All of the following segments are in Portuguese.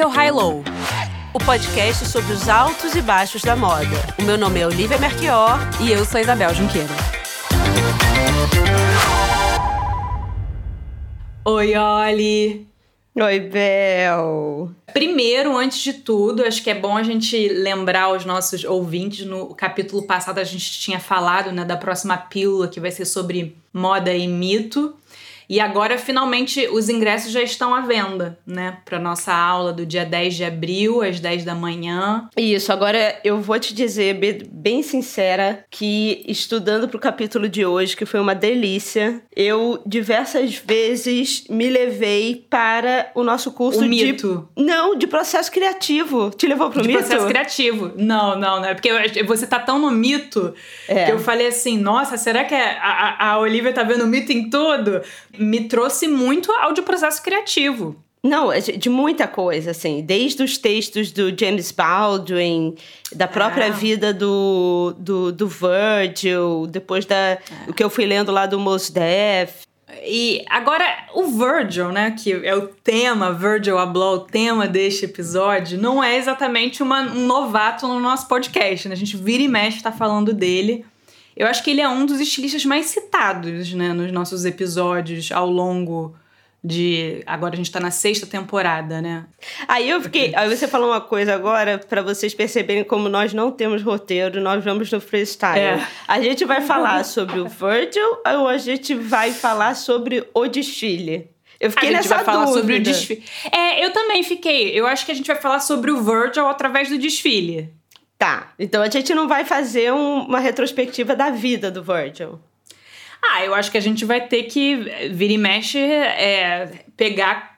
Esse é o High Low, o podcast sobre os altos e baixos da moda. O meu nome é Olivia Merquior e eu sou Isabel Junqueira. Oi, Oli! Oi, Bel! Primeiro, antes de tudo, acho que é bom a gente lembrar os nossos ouvintes. No capítulo passado a gente tinha falado né, da próxima pílula que vai ser sobre moda e mito. E agora, finalmente, os ingressos já estão à venda, né? Para nossa aula do dia 10 de abril, às 10 da manhã. Isso, agora eu vou te dizer, bem sincera, que estudando para o capítulo de hoje, que foi uma delícia, eu diversas vezes me levei para o nosso curso o de. Mito. Não, de processo criativo. Te levou pro de mito? processo criativo. Não, não, não. É porque você tá tão no mito é. que eu falei assim: nossa, será que a, a, a Olivia tá vendo mito em tudo? Me trouxe muito ao de processo criativo. Não, é de muita coisa, assim, desde os textos do James Baldwin, da própria ah. vida do, do, do, Virgil, depois da o que eu fui lendo lá do Mos Def. E agora, o Virgil, né, que é o tema, Virgil Abloh, o tema deste episódio, não é exatamente uma, um novato no nosso podcast, né? A gente vira e mexe tá falando dele. Eu acho que ele é um dos estilistas mais citados, né, nos nossos episódios ao longo de. Agora a gente tá na sexta temporada, né? Aí eu fiquei. Aí você falou uma coisa agora para vocês perceberem como nós não temos roteiro, nós vamos no freestyle. É. A gente vai falar sobre o Virgil ou a gente vai falar sobre o desfile? Eu fiquei a gente nessa vai falar dúvida. sobre o desfile. É, eu também fiquei. Eu acho que a gente vai falar sobre o Virgil através do desfile. Tá, então a gente não vai fazer um, uma retrospectiva da vida do Virgil. Ah, eu acho que a gente vai ter que vir e mexe, é, pegar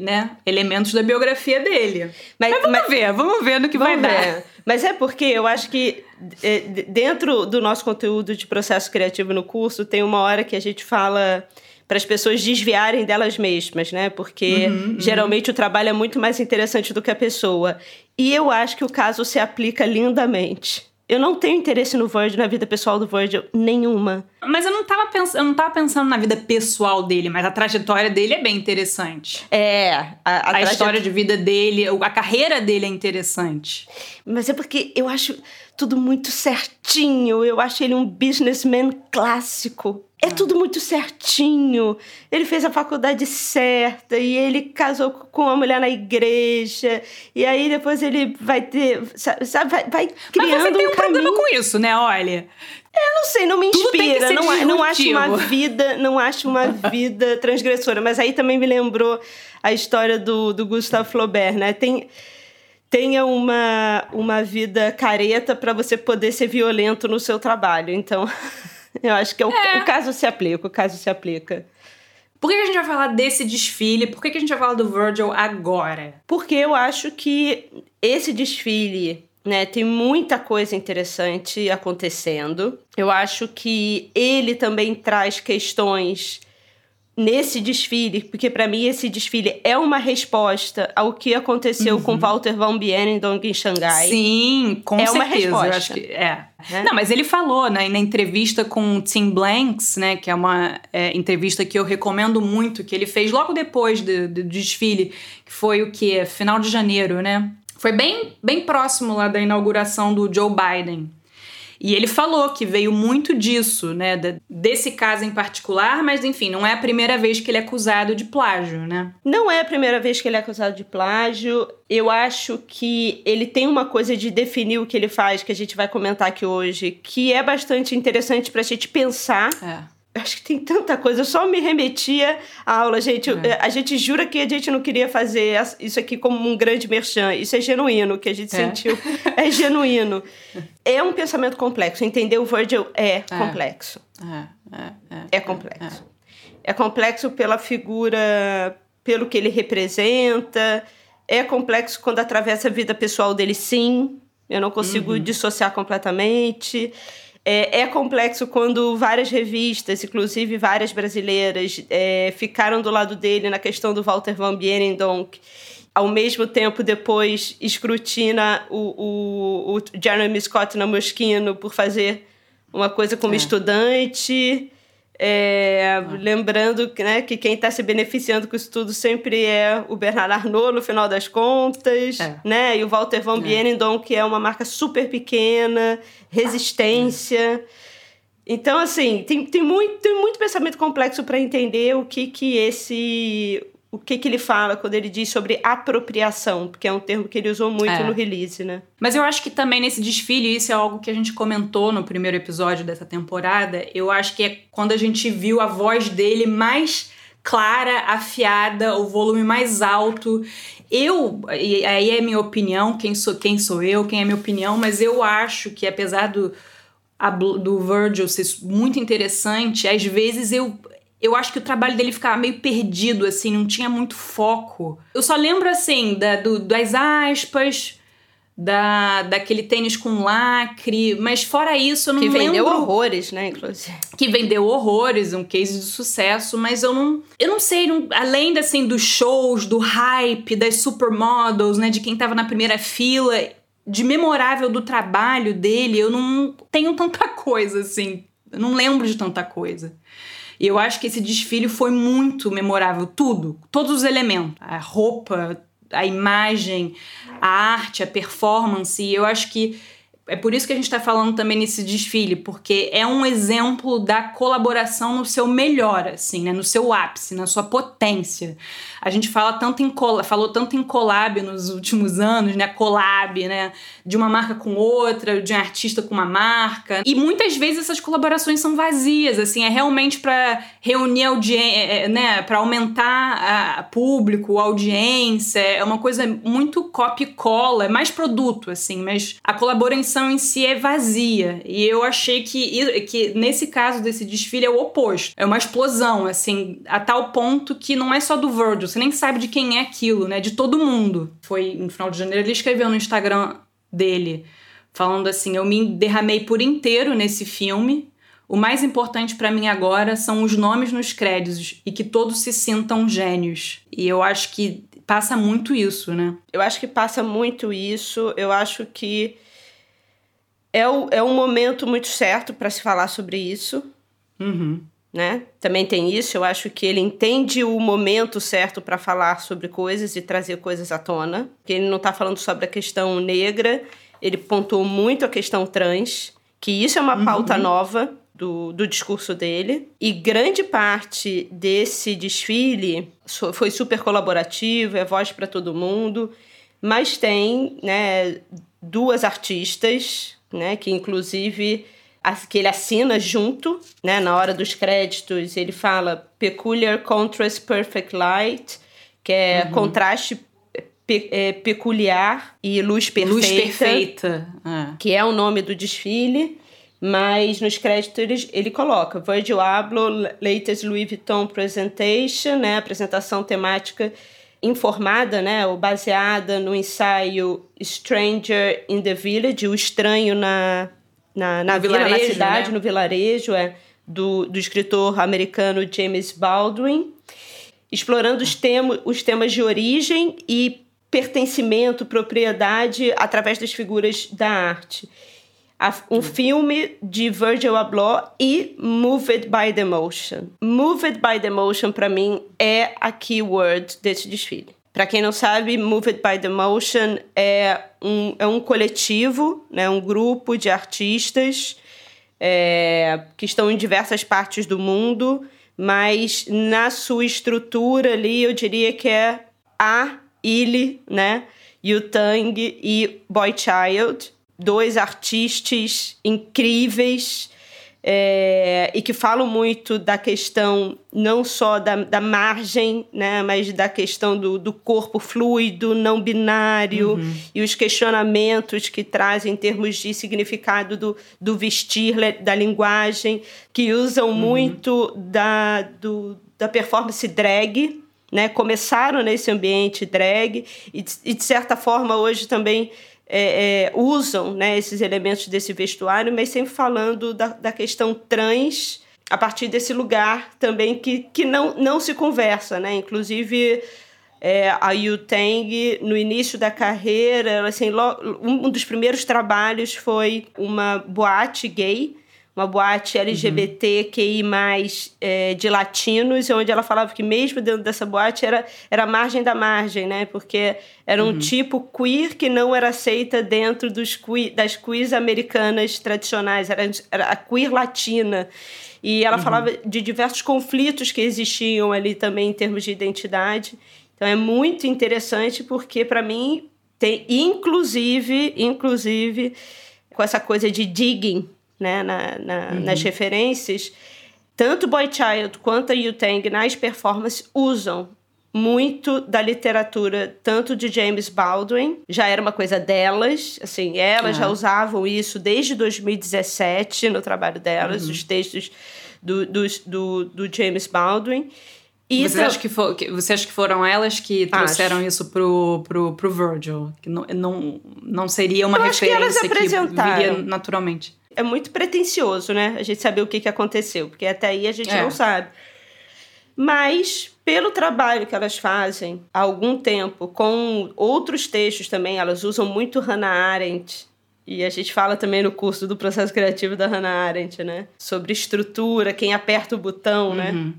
né, elementos da biografia dele. Mas, mas vamos mas, ver, vamos ver no que vai ver. dar. Mas é porque eu acho que é, dentro do nosso conteúdo de processo criativo no curso, tem uma hora que a gente fala para as pessoas desviarem delas mesmas, né? Porque uhum, uhum. geralmente o trabalho é muito mais interessante do que a pessoa. E eu acho que o caso se aplica lindamente. Eu não tenho interesse no Virgil, na vida pessoal do Virgil, nenhuma. Mas eu não tava, pens eu não tava pensando na vida pessoal dele, mas a trajetória dele é bem interessante. É. A, a, a história de vida dele, a carreira dele é interessante. Mas é porque eu acho tudo muito certinho. Eu acho ele um businessman clássico. É ah. tudo muito certinho. Ele fez a faculdade certa e ele casou com uma mulher na igreja. E aí depois ele vai ter. Sabe, vai, vai criando Mas você tem um, um problema com isso, né? Olha. Eu não sei, não me inspira. Não, não acho uma vida, não acho uma vida transgressora. Mas aí também me lembrou a história do, do Gustave Flaubert, né? Tem tenha uma, uma vida careta para você poder ser violento no seu trabalho. Então, eu acho que é o, é. o, caso se aplica, o caso se aplica. Por que a gente vai falar desse desfile? Por que a gente vai falar do Virgil agora? Porque eu acho que esse desfile né, tem muita coisa interessante acontecendo. Eu acho que ele também traz questões nesse desfile, porque para mim esse desfile é uma resposta ao que aconteceu uhum. com Walter Van Bienendonk em Xangai. Sim, com é certeza. Uma resposta. Eu acho que é. é. Não, mas ele falou, né, na entrevista com Tim Blanks, né, que é uma é, entrevista que eu recomendo muito, que ele fez logo depois do, do desfile, que foi o que final de janeiro, né? Foi bem, bem próximo lá da inauguração do Joe Biden. E ele falou que veio muito disso, né? Desse caso em particular, mas enfim, não é a primeira vez que ele é acusado de plágio, né? Não é a primeira vez que ele é acusado de plágio. Eu acho que ele tem uma coisa de definir o que ele faz, que a gente vai comentar aqui hoje, que é bastante interessante pra gente pensar. É acho que tem tanta coisa. Eu só me remetia à aula, gente. É. A gente jura que a gente não queria fazer isso aqui como um grande merchan. Isso é genuíno, o que a gente é. sentiu é genuíno. É um pensamento complexo. Entender o Virgil é, é. complexo. É, é, é complexo. É. complexo pela figura, pelo que ele representa. É complexo quando atravessa a vida pessoal dele, sim. Eu não consigo uhum. dissociar completamente. É, é, complexo quando várias revistas, inclusive várias brasileiras, é, ficaram do lado dele na questão do Walter Van Bienendonk. Ao mesmo tempo, depois escrutina o, o, o Jeremy Scott na Moschino por fazer uma coisa como é. estudante. É, ah. Lembrando né, que quem está se beneficiando com isso tudo sempre é o Bernard Arnault, no final das contas, é. né? E o Walter Van é. que é uma marca super pequena, resistência. É. Então, assim, tem, tem, muito, tem muito pensamento complexo para entender o que, que esse o que, que ele fala quando ele diz sobre apropriação, porque é um termo que ele usou muito é. no release, né? Mas eu acho que também nesse desfile, isso é algo que a gente comentou no primeiro episódio dessa temporada, eu acho que é quando a gente viu a voz dele mais clara, afiada, o volume mais alto. Eu, e aí é minha opinião, quem sou, quem sou eu, quem é minha opinião, mas eu acho que apesar do, do Virgil ser muito interessante, às vezes eu eu acho que o trabalho dele ficava meio perdido, assim, não tinha muito foco. Eu só lembro, assim, da, do, das aspas, da, daquele tênis com lacre, mas fora isso eu não que lembro... Que vendeu horrores, né, inclusive. Que vendeu horrores, um case de sucesso, mas eu não... Eu não sei, não, além, assim, dos shows, do hype, das supermodels, né, de quem tava na primeira fila, de memorável do trabalho dele, eu não tenho tanta coisa, assim. Eu não lembro de tanta coisa. E eu acho que esse desfile foi muito memorável, tudo, todos os elementos, a roupa, a imagem, a arte, a performance. E eu acho que é por isso que a gente está falando também nesse desfile, porque é um exemplo da colaboração no seu melhor, assim, né? No seu ápice, na sua potência. A gente fala tanto em falou tanto em collab nos últimos anos, né? Collab, né? De uma marca com outra, de um artista com uma marca. E muitas vezes essas colaborações são vazias, assim, é realmente para reunir audiência, é, é, né? Para aumentar a público, a audiência. É uma coisa muito copy cola, é mais produto, assim, mas a colaboração em si é vazia. E eu achei que, que nesse caso desse desfile é o oposto. É uma explosão, assim, a tal ponto que não é só do Virgil, você nem sabe de quem é aquilo, né? De todo mundo. Foi no final de janeiro, ele escreveu no Instagram dele, falando assim: Eu me derramei por inteiro nesse filme. O mais importante para mim agora são os nomes nos créditos e que todos se sintam gênios. E eu acho que passa muito isso, né? Eu acho que passa muito isso. Eu acho que é, o, é um momento muito certo para se falar sobre isso. Uhum né? Também tem isso. Eu acho que ele entende o momento certo para falar sobre coisas e trazer coisas à tona. Que ele não está falando sobre a questão negra, ele pontuou muito a questão trans, que isso é uma uhum. pauta nova do, do discurso dele. E grande parte desse desfile foi super colaborativo, é voz para todo mundo. Mas tem, né, duas artistas, né, que inclusive que ele assina junto, né, na hora dos créditos, ele fala Peculiar Contrast Perfect Light, que é uhum. contraste pe é, peculiar e luz perfeita. Luz perfeita. Ah. Que é o nome do desfile. Mas nos créditos ele, ele coloca Virgil Abloh, Latest Louis Vuitton Presentation, né, apresentação temática informada, né, ou baseada no ensaio Stranger in the Village, o estranho na, na, na vila, na cidade, né? no vilarejo, é, do, do escritor americano James Baldwin, explorando os, temo, os temas de origem e pertencimento, propriedade através das figuras da arte. Um filme de Virgil Abloh e Moved by the Emotion. Moved by the Emotion, para mim, é a keyword desse desfile. Para quem não sabe, Moved by the Motion é um, é um coletivo, né, um grupo de artistas é, que estão em diversas partes do mundo, mas na sua estrutura ali eu diria que é a Illy, né, Tang e Boy Child, dois artistas incríveis é, e que falam muito da questão não só da, da margem, né, mas da questão do, do corpo fluido, não binário, uhum. e os questionamentos que trazem em termos de significado do, do vestir, da linguagem, que usam uhum. muito da, do, da performance drag, né, começaram nesse ambiente drag e, e de certa forma hoje também é, é, usam né, esses elementos desse vestuário, mas sempre falando da, da questão trans a partir desse lugar também que, que não, não se conversa, né? Inclusive é, a Yu Tang, no início da carreira, assim, um dos primeiros trabalhos foi uma boate gay, uma boate LGBTQI+, é, de latinos, onde ela falava que mesmo dentro dessa boate era, era a margem da margem, né? Porque era um uhum. tipo queer que não era aceita dentro dos queer, das queers americanas tradicionais, era, era a queer latina. E ela uhum. falava de diversos conflitos que existiam ali também em termos de identidade. Então é muito interessante porque para mim tem inclusive, inclusive com essa coisa de digging, né, na, na uhum. nas referências, tanto Boy Child quanto a Yu-Tang nas performances usam muito da literatura, tanto de James Baldwin, já era uma coisa delas, assim, elas já usavam isso desde 2017 no trabalho delas, uhum. os textos do, do, do, do James Baldwin. E você, acha que for, você acha que foram elas que trouxeram Acho. isso pro, pro, pro Virgil? Que não, não, não seria uma Eu referência que, que viria naturalmente é muito pretencioso, né? A gente saber o que, que aconteceu, porque até aí a gente é. não sabe. Mas, pelo trabalho que elas fazem há algum tempo, com outros textos também, elas usam muito Hannah Arendt. E a gente fala também no curso do processo criativo da Hannah Arendt, né? Sobre estrutura, quem aperta o botão, né? uhum. né?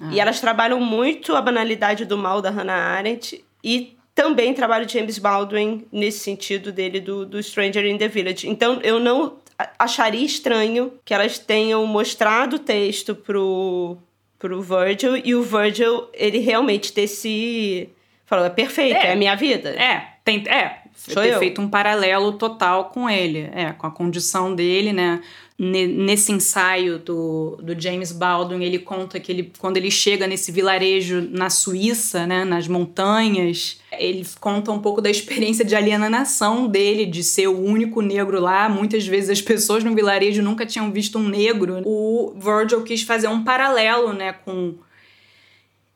Ah. E elas trabalham muito a banalidade do mal da Hannah Arendt e também trabalho de James Baldwin nesse sentido dele do, do Stranger in the Village. Então eu não acharia estranho que elas tenham mostrado o texto pro, pro Virgil e o Virgil, ele realmente ter se. Falou, é perfeito, é, é a minha vida. É, tem, é, Sou ter eu. feito um paralelo total com ele, é, com a condição dele, né? Nesse ensaio do, do James Baldwin, ele conta que ele, quando ele chega nesse vilarejo na Suíça, né, nas montanhas, ele conta um pouco da experiência de alienação dele, de ser o único negro lá. Muitas vezes as pessoas no vilarejo nunca tinham visto um negro. O Virgil quis fazer um paralelo né, com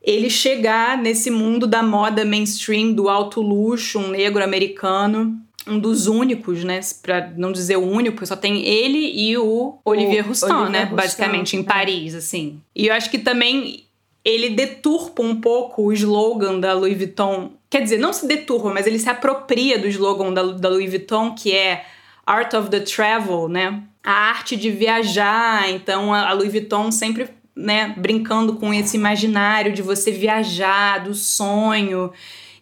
ele chegar nesse mundo da moda mainstream, do alto luxo, um negro americano um dos únicos, né? Pra não dizer o único, só tem ele e o Olivier Roustan, né? Roustan, basicamente, em é. Paris, assim. E eu acho que também ele deturpa um pouco o slogan da Louis Vuitton. Quer dizer, não se deturpa, mas ele se apropria do slogan da, da Louis Vuitton, que é Art of the Travel, né? A arte de viajar. Então, a Louis Vuitton sempre né, brincando com esse imaginário de você viajar, do sonho.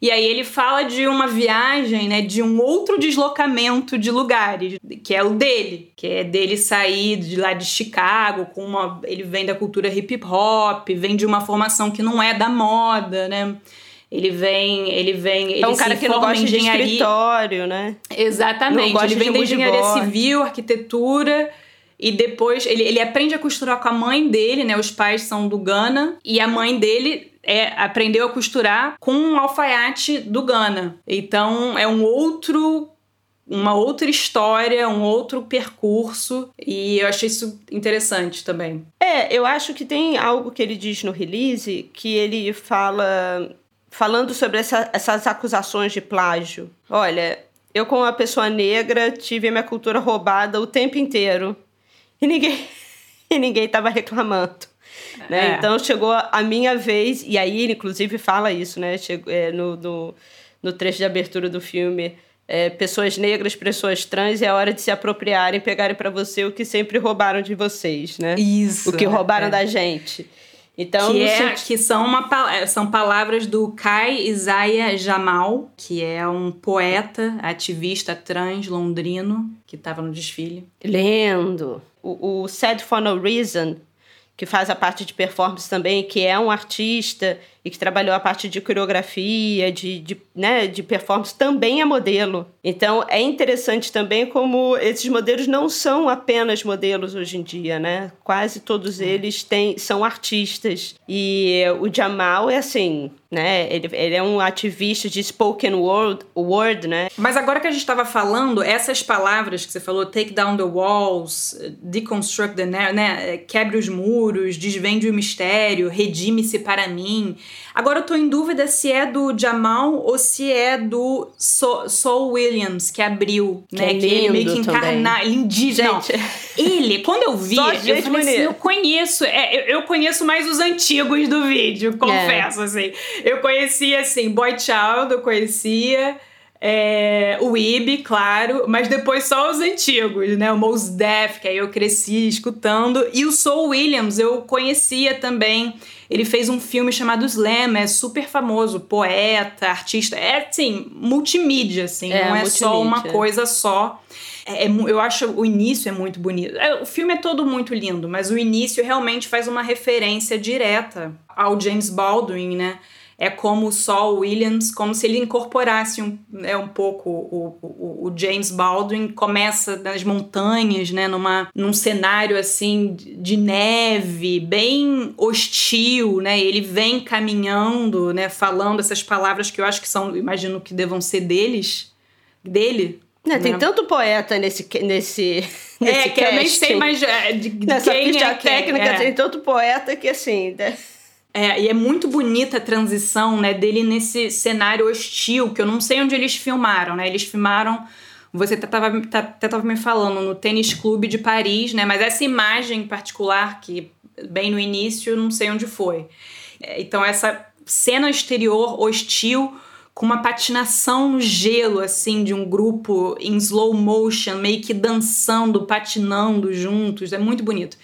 E aí ele fala de uma viagem, né, de um outro deslocamento de lugares, que é o dele, que é dele sair de lá de Chicago com uma, ele vem da cultura hip hop, vem de uma formação que não é da moda, né? Ele vem, ele vem, ele é um cara que não gosta engenharia. de escritório, né? Exatamente. Ele vem da engenharia civil, arquitetura, e depois ele, ele aprende a costurar com a mãe dele, né? Os pais são do Ghana. E a mãe dele é, aprendeu a costurar com um alfaiate do Ghana. Então é um outro uma outra história, um outro percurso, e eu achei isso interessante também. É, eu acho que tem algo que ele diz no release que ele fala falando sobre essa, essas acusações de plágio. Olha, eu como uma pessoa negra tive a minha cultura roubada o tempo inteiro e ninguém e ninguém estava reclamando. Né? É. Então chegou a minha vez, e aí ele inclusive fala isso, né? Chegou, é, no, no, no trecho de abertura do filme. É, pessoas negras, pessoas trans, é hora de se apropriarem, pegarem para você o que sempre roubaram de vocês, né? Isso. O que roubaram é. da gente. Então, que, é, sentido... que são, uma, são palavras do Kai Isaiah Jamal, que é um poeta, ativista trans londrino, que estava no desfile. Lendo. O, o Sad for No Reason que faz a parte de performance também, que é um artista e que trabalhou a parte de coreografia, de, de, né, de performance, também é modelo. Então é interessante também como esses modelos não são apenas modelos hoje em dia, né? Quase todos eles têm, são artistas. E o Jamal é assim, né? Ele, ele é um ativista de spoken word, word, né? Mas agora que a gente estava falando, essas palavras que você falou, take down the walls, deconstruct the narrative, né? Quebre os muros, desvende o mistério, redime-se para mim. Agora eu tô em dúvida se é do Jamal ou se é do Saul Williams, que abriu, que né? É que ele meio que encarna... Lindíssimo. Ele, quando eu vi, eu falei assim, eu conheço, é, eu, eu, conheço mais os antigos do vídeo, confesso, é. assim. Eu conhecia, assim, Boy Child, eu conhecia. É, o IB, claro, mas depois só os antigos, né? O Mos Def, que aí eu cresci escutando. E o Soul Williams eu conhecia também. Ele fez um filme chamado Slam, é super famoso, poeta, artista. É, assim, multimídia, assim, é, não é multimídia. só uma coisa só. É, é, eu acho o início é muito bonito. É, o filme é todo muito lindo, mas o início realmente faz uma referência direta ao James Baldwin, né? É como o Saul Williams, como se ele incorporasse um, é, um pouco o, o, o, James Baldwin, começa nas montanhas, né, numa, num cenário assim de neve, bem hostil, né, ele vem caminhando, né, falando essas palavras que eu acho que são, imagino que devam ser deles, dele, né, tem tanto poeta nesse nesse é nesse que casting. eu nem sei mais é, de, de Nessa quem ficha é técnica é. tem tanto poeta que assim né? É, e é muito bonita a transição, né, dele nesse cenário hostil, que eu não sei onde eles filmaram, né? Eles filmaram, você até estava até tava me falando, no Tênis Clube de Paris, né? Mas essa imagem em particular, que bem no início, eu não sei onde foi. É, então, essa cena exterior hostil com uma patinação no gelo, assim, de um grupo em slow motion, meio que dançando, patinando juntos, é muito bonito.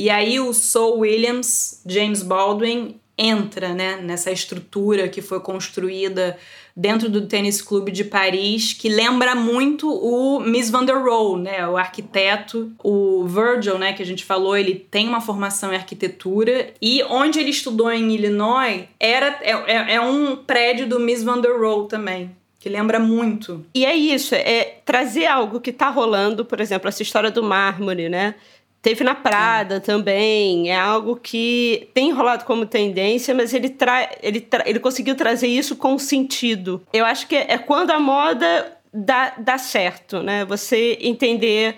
E aí o Saul Williams, James Baldwin, entra né, nessa estrutura que foi construída dentro do tênis clube de Paris, que lembra muito o Miss Van der Rohe, né, o arquiteto, o Virgil, né, que a gente falou, ele tem uma formação em arquitetura e onde ele estudou em Illinois era é, é, é um prédio do Miss Van der Rohe também. Que lembra muito. E é isso, é trazer algo que está rolando, por exemplo, essa história do mármore, né? Teve na Prada é. também, é algo que tem rolado como tendência, mas ele, tra ele, tra ele conseguiu trazer isso com sentido. Eu acho que é quando a moda dá, dá certo, né? Você entender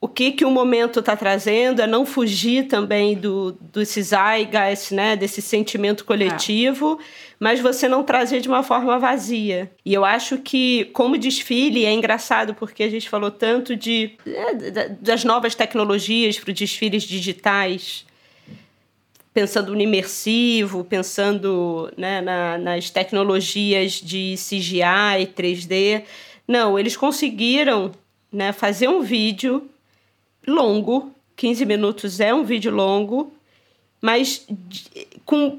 o que que o momento está trazendo, é não fugir também do, do zeitgeist, né, desse sentimento coletivo, é. Mas você não trazer de uma forma vazia. E eu acho que, como desfile, é engraçado porque a gente falou tanto de é, das novas tecnologias para os desfiles digitais, pensando no imersivo, pensando né, na, nas tecnologias de CGI, 3D. Não, eles conseguiram né, fazer um vídeo longo, 15 minutos é um vídeo longo, mas com,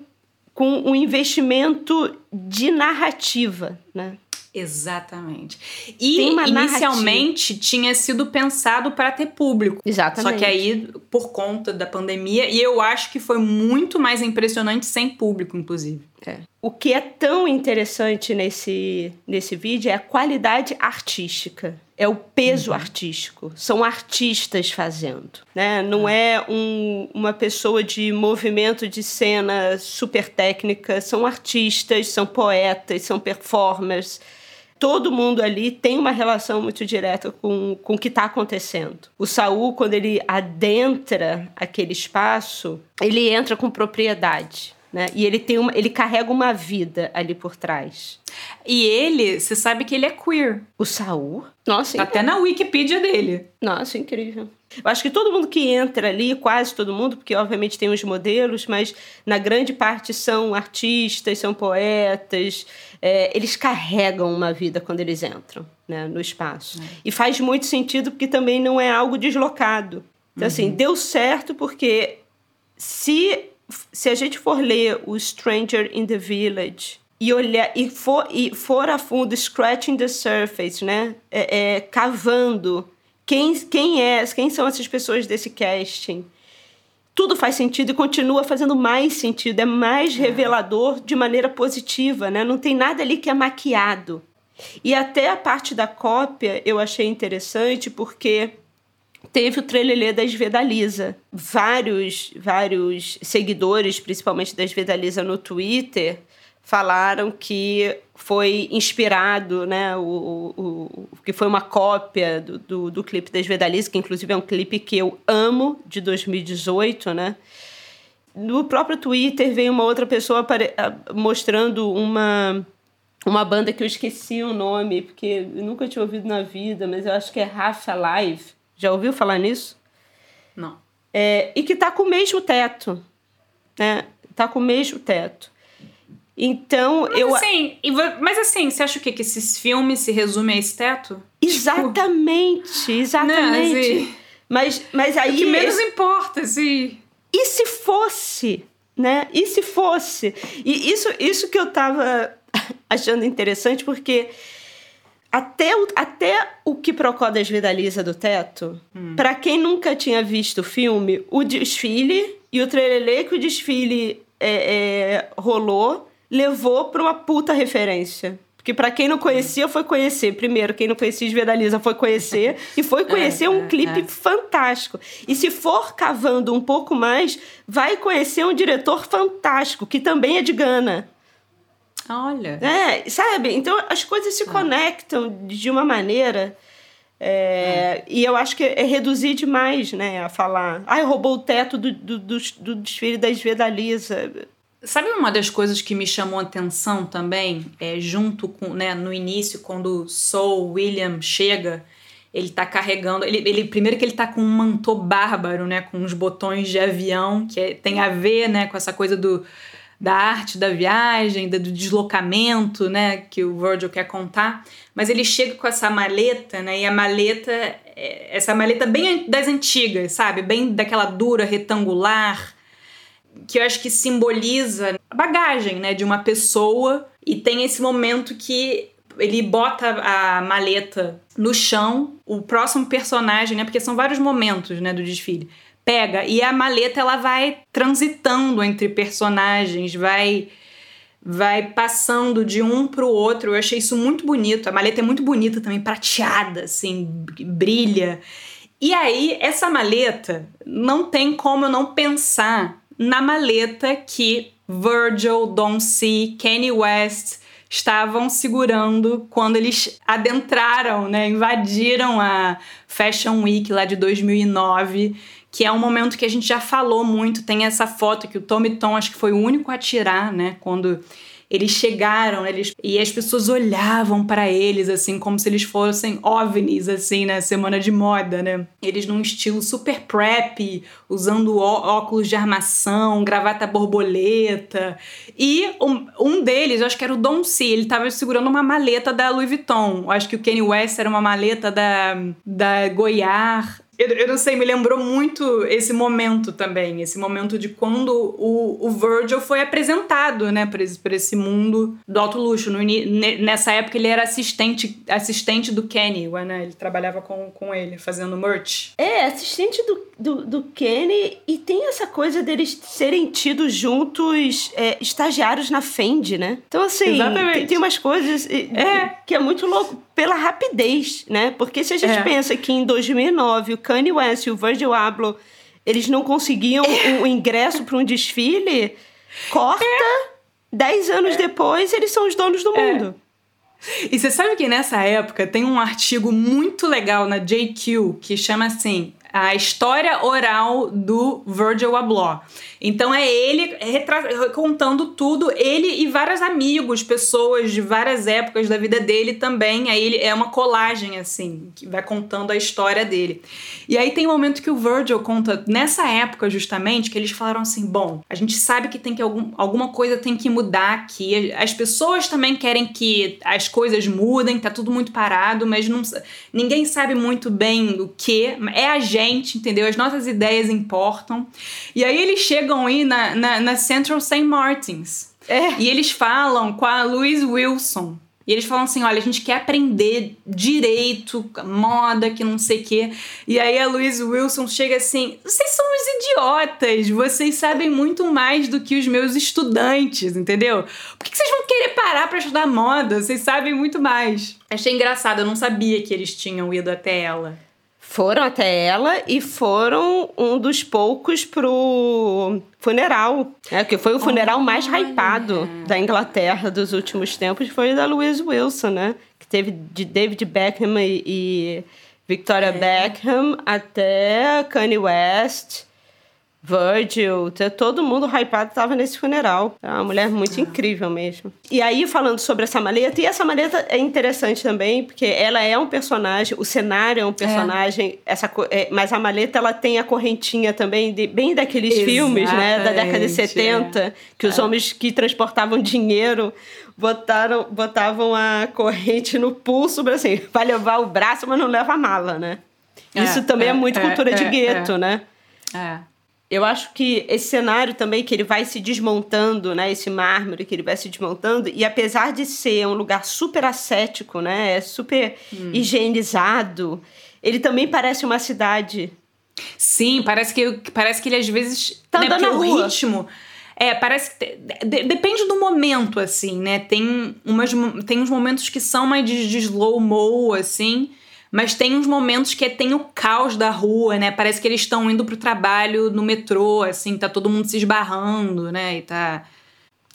com um investimento de narrativa, né? Exatamente. E inicialmente narrativa. tinha sido pensado para ter público. Exatamente. Só que aí, por conta da pandemia, e eu acho que foi muito mais impressionante sem público, inclusive. É. O que é tão interessante nesse, nesse vídeo é a qualidade artística é o peso uhum. artístico. São artistas fazendo, né? Não é, é um, uma pessoa de movimento de cena super técnica. São artistas, são poetas, são performers. Todo mundo ali tem uma relação muito direta com, com o que está acontecendo. O Saul, quando ele adentra aquele espaço, ele entra com propriedade. Né? E ele tem uma, ele carrega uma vida ali por trás. E ele, você sabe que ele é queer. O Saul? Nossa, tá até na Wikipedia dele. Nossa, incrível. Eu acho que todo mundo que entra ali, quase todo mundo, porque obviamente tem os modelos, mas na grande parte são artistas, são poetas. É, eles carregam uma vida quando eles entram né, no espaço. É. E faz muito sentido porque também não é algo deslocado. Então, assim, uhum. assim, deu certo porque se se a gente for ler o Stranger in the Village e olhar e for, e for a fundo, scratching the surface, né? É, é, cavando quem, quem é, quem são essas pessoas desse casting. Tudo faz sentido e continua fazendo mais sentido, é mais é. revelador de maneira positiva, né? Não tem nada ali que é maquiado. E até a parte da cópia eu achei interessante porque teve o trelelê da Esvedaliza. Vários, vários seguidores, principalmente da Esvedaliza no Twitter, falaram que foi inspirado, né, o, o, o que foi uma cópia do, do, do clipe da Esvedaliza, que inclusive é um clipe que eu amo, de 2018, né? No próprio Twitter veio uma outra pessoa mostrando uma uma banda que eu esqueci o nome, porque eu nunca tinha ouvido na vida, mas eu acho que é Rafa Live já ouviu falar nisso? Não. É, e que está com o mesmo teto. Né? Está com o mesmo teto. Então, mas eu. Assim, mas assim, você acha o quê? Que esses filmes se resumem a esse teto? Exatamente, tipo... exatamente. Não, assim, mas, mas aí. O que menos importa, assim. E se fosse, né? E se fosse? E isso, isso que eu tava achando interessante, porque até o, até o que Procó desvidaliza do teto, hum. para quem nunca tinha visto o filme, o desfile e o trelelê que o desfile é, é, rolou levou para uma puta referência. Porque para quem não conhecia, foi conhecer. Primeiro, quem não conhecia Esvedaliza foi conhecer. E foi conhecer é, um é, clipe é. fantástico. E se for cavando um pouco mais, vai conhecer um diretor fantástico, que também é de Gana. Olha. É, sabe? Então as coisas se ah. conectam de uma maneira. É, e eu acho que é reduzir demais, né? A falar. Ai, roubou o teto do, do, do, do desfile da Esvedaliza. Sabe uma das coisas que me chamou a atenção também, é, junto com, né, no início, quando Soul William chega, ele tá carregando, ele, ele primeiro que ele tá com um mantô bárbaro, né, com uns botões de avião, que é, tem a ver, né, com essa coisa do da arte da viagem, do deslocamento, né, que o Virgil quer contar. Mas ele chega com essa maleta, né, e a maleta, é, essa maleta bem das antigas, sabe, bem daquela dura retangular, que eu acho que simboliza a bagagem, né, de uma pessoa. E tem esse momento que ele bota a maleta no chão, o próximo personagem, né, porque são vários momentos, né, do desfile pega e a maleta ela vai transitando entre personagens, vai vai passando de um para o outro. Eu achei isso muito bonito. A maleta é muito bonita também, prateada, assim, brilha. E aí, essa maleta, não tem como eu não pensar na maleta que Virgil, Don C, Kanye West estavam segurando quando eles adentraram, né, invadiram a Fashion Week lá de 2009 que é um momento que a gente já falou muito. Tem essa foto que o Tommy Tom acho que foi o único a tirar, né? Quando eles chegaram, eles e as pessoas olhavam para eles assim como se eles fossem ovnis assim na semana de moda, né? Eles num estilo super prep, usando óculos de armação, gravata borboleta. E um, um deles, eu acho que era o Don C, ele tava segurando uma maleta da Louis Vuitton. Eu acho que o Kanye West era uma maleta da da Goiás eu, eu, não sei, me lembrou muito esse momento também, esse momento de quando o, o Virgil foi apresentado, né, para esse, esse mundo do alto luxo. No, nessa época ele era assistente, assistente do Kenny, né? Ele trabalhava com, com ele, fazendo merch. É, assistente do, do, do Kenny, e tem essa coisa deles serem tidos juntos é, estagiários na Fendi, né? Então, assim, tem, tem, umas coisas é. que é muito louco pela rapidez, né? Porque se a gente é. pensa que em 2009 o Kanye West e o Virgil Abloh eles não conseguiam o, o ingresso para um desfile, corta, é. dez anos é. depois eles são os donos do é. mundo. E você sabe que nessa época tem um artigo muito legal na JQ que chama assim a história oral do Virgil Abloh. Então é ele contando tudo, ele e vários amigos, pessoas de várias épocas da vida dele também. Aí ele é uma colagem assim, que vai contando a história dele. E aí tem um momento que o Virgil conta nessa época justamente que eles falaram assim: "Bom, a gente sabe que tem que algum, alguma coisa tem que mudar aqui. As pessoas também querem que as coisas mudem, tá tudo muito parado, mas não, ninguém sabe muito bem o que. É a gente entendeu? As nossas ideias importam. E aí eles chegam aí na, na, na Central St. Martins. É. E eles falam com a Louise Wilson. E eles falam assim: olha, a gente quer aprender direito, moda, que não sei o quê. E aí a Louise Wilson chega assim: vocês são uns idiotas, vocês sabem muito mais do que os meus estudantes, entendeu? Por que vocês vão querer parar para estudar moda? Vocês sabem muito mais. Achei engraçado, eu não sabia que eles tinham ido até ela foram até ela e foram um dos poucos pro funeral, né? Que foi o funeral oh, mais hypado da Inglaterra dos últimos tempos, foi o da Louise Wilson, né? Que teve de David Beckham e, e Victoria é. Beckham até Kanye West. Virgil, todo mundo hypado estava nesse funeral. É uma mulher muito ah. incrível mesmo. E aí, falando sobre essa maleta, e essa maleta é interessante também, porque ela é um personagem, o cenário é um personagem, é. essa, é, mas a maleta ela tem a correntinha também, de, bem daqueles Exatamente, filmes, né, da década de 70, é. que os é. homens que transportavam dinheiro botaram, botavam a corrente no pulso, assim, vai levar o braço, mas não leva a mala, né? É, Isso também é, muito cultura de gueto, né? É eu acho que esse cenário também que ele vai se desmontando, né, esse mármore que ele vai se desmontando e apesar de ser um lugar super ascético, né, é super hum. higienizado, ele também parece uma cidade. Sim, parece que parece que ele às vezes tá né, andando na o ritmo é, parece que de, depende do momento assim, né? Tem umas tem uns momentos que são mais de, de slow mo assim, mas tem uns momentos que tem o caos da rua, né? Parece que eles estão indo pro trabalho no metrô, assim, tá todo mundo se esbarrando, né? E tá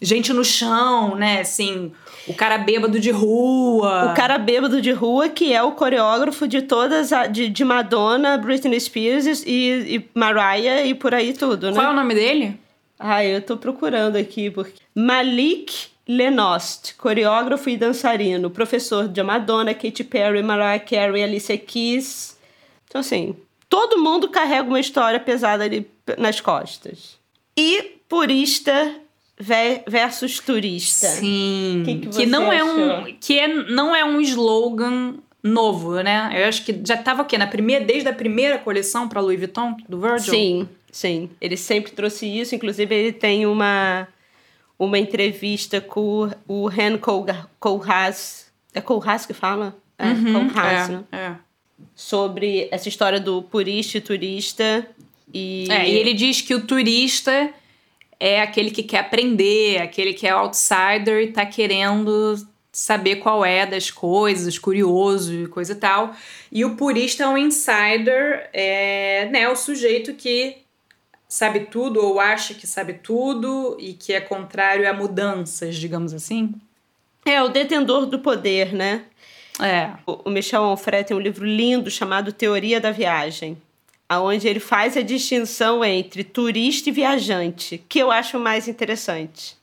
gente no chão, né? Assim, o cara bêbado de rua. O cara bêbado de rua, que é o coreógrafo de todas, a, de, de Madonna, Britney Spears e, e Mariah e por aí tudo, né? Qual é o nome dele? Ah, eu tô procurando aqui, porque... Malik Lenost, coreógrafo e dançarino, professor de Madonna, Katy Perry, Mariah Carey, Alicia Keys. Então, assim, todo mundo carrega uma história pesada ali nas costas. E purista versus turista. Sim. Que, que, que não é um que é, não é um slogan novo, né? Eu acho que já estava aqui na primeira desde a primeira coleção para Louis Vuitton do Virgil. Sim, sim. Ele sempre trouxe isso, inclusive ele tem uma uma entrevista com o Ren Koolhaas. É Koolhaas que fala? É, uhum, Koolhaas, é, né? é. Sobre essa história do purista e turista. E... É, e ele diz que o turista é aquele que quer aprender, aquele que é outsider e tá querendo saber qual é das coisas, curioso e coisa e tal. E o purista é um insider, é né, o sujeito que sabe tudo ou acha que sabe tudo e que é contrário a mudanças, digamos assim? É, o detentor do poder, né? É. O Michel Onfray tem um livro lindo chamado Teoria da Viagem, aonde ele faz a distinção entre turista e viajante, que eu acho mais interessante.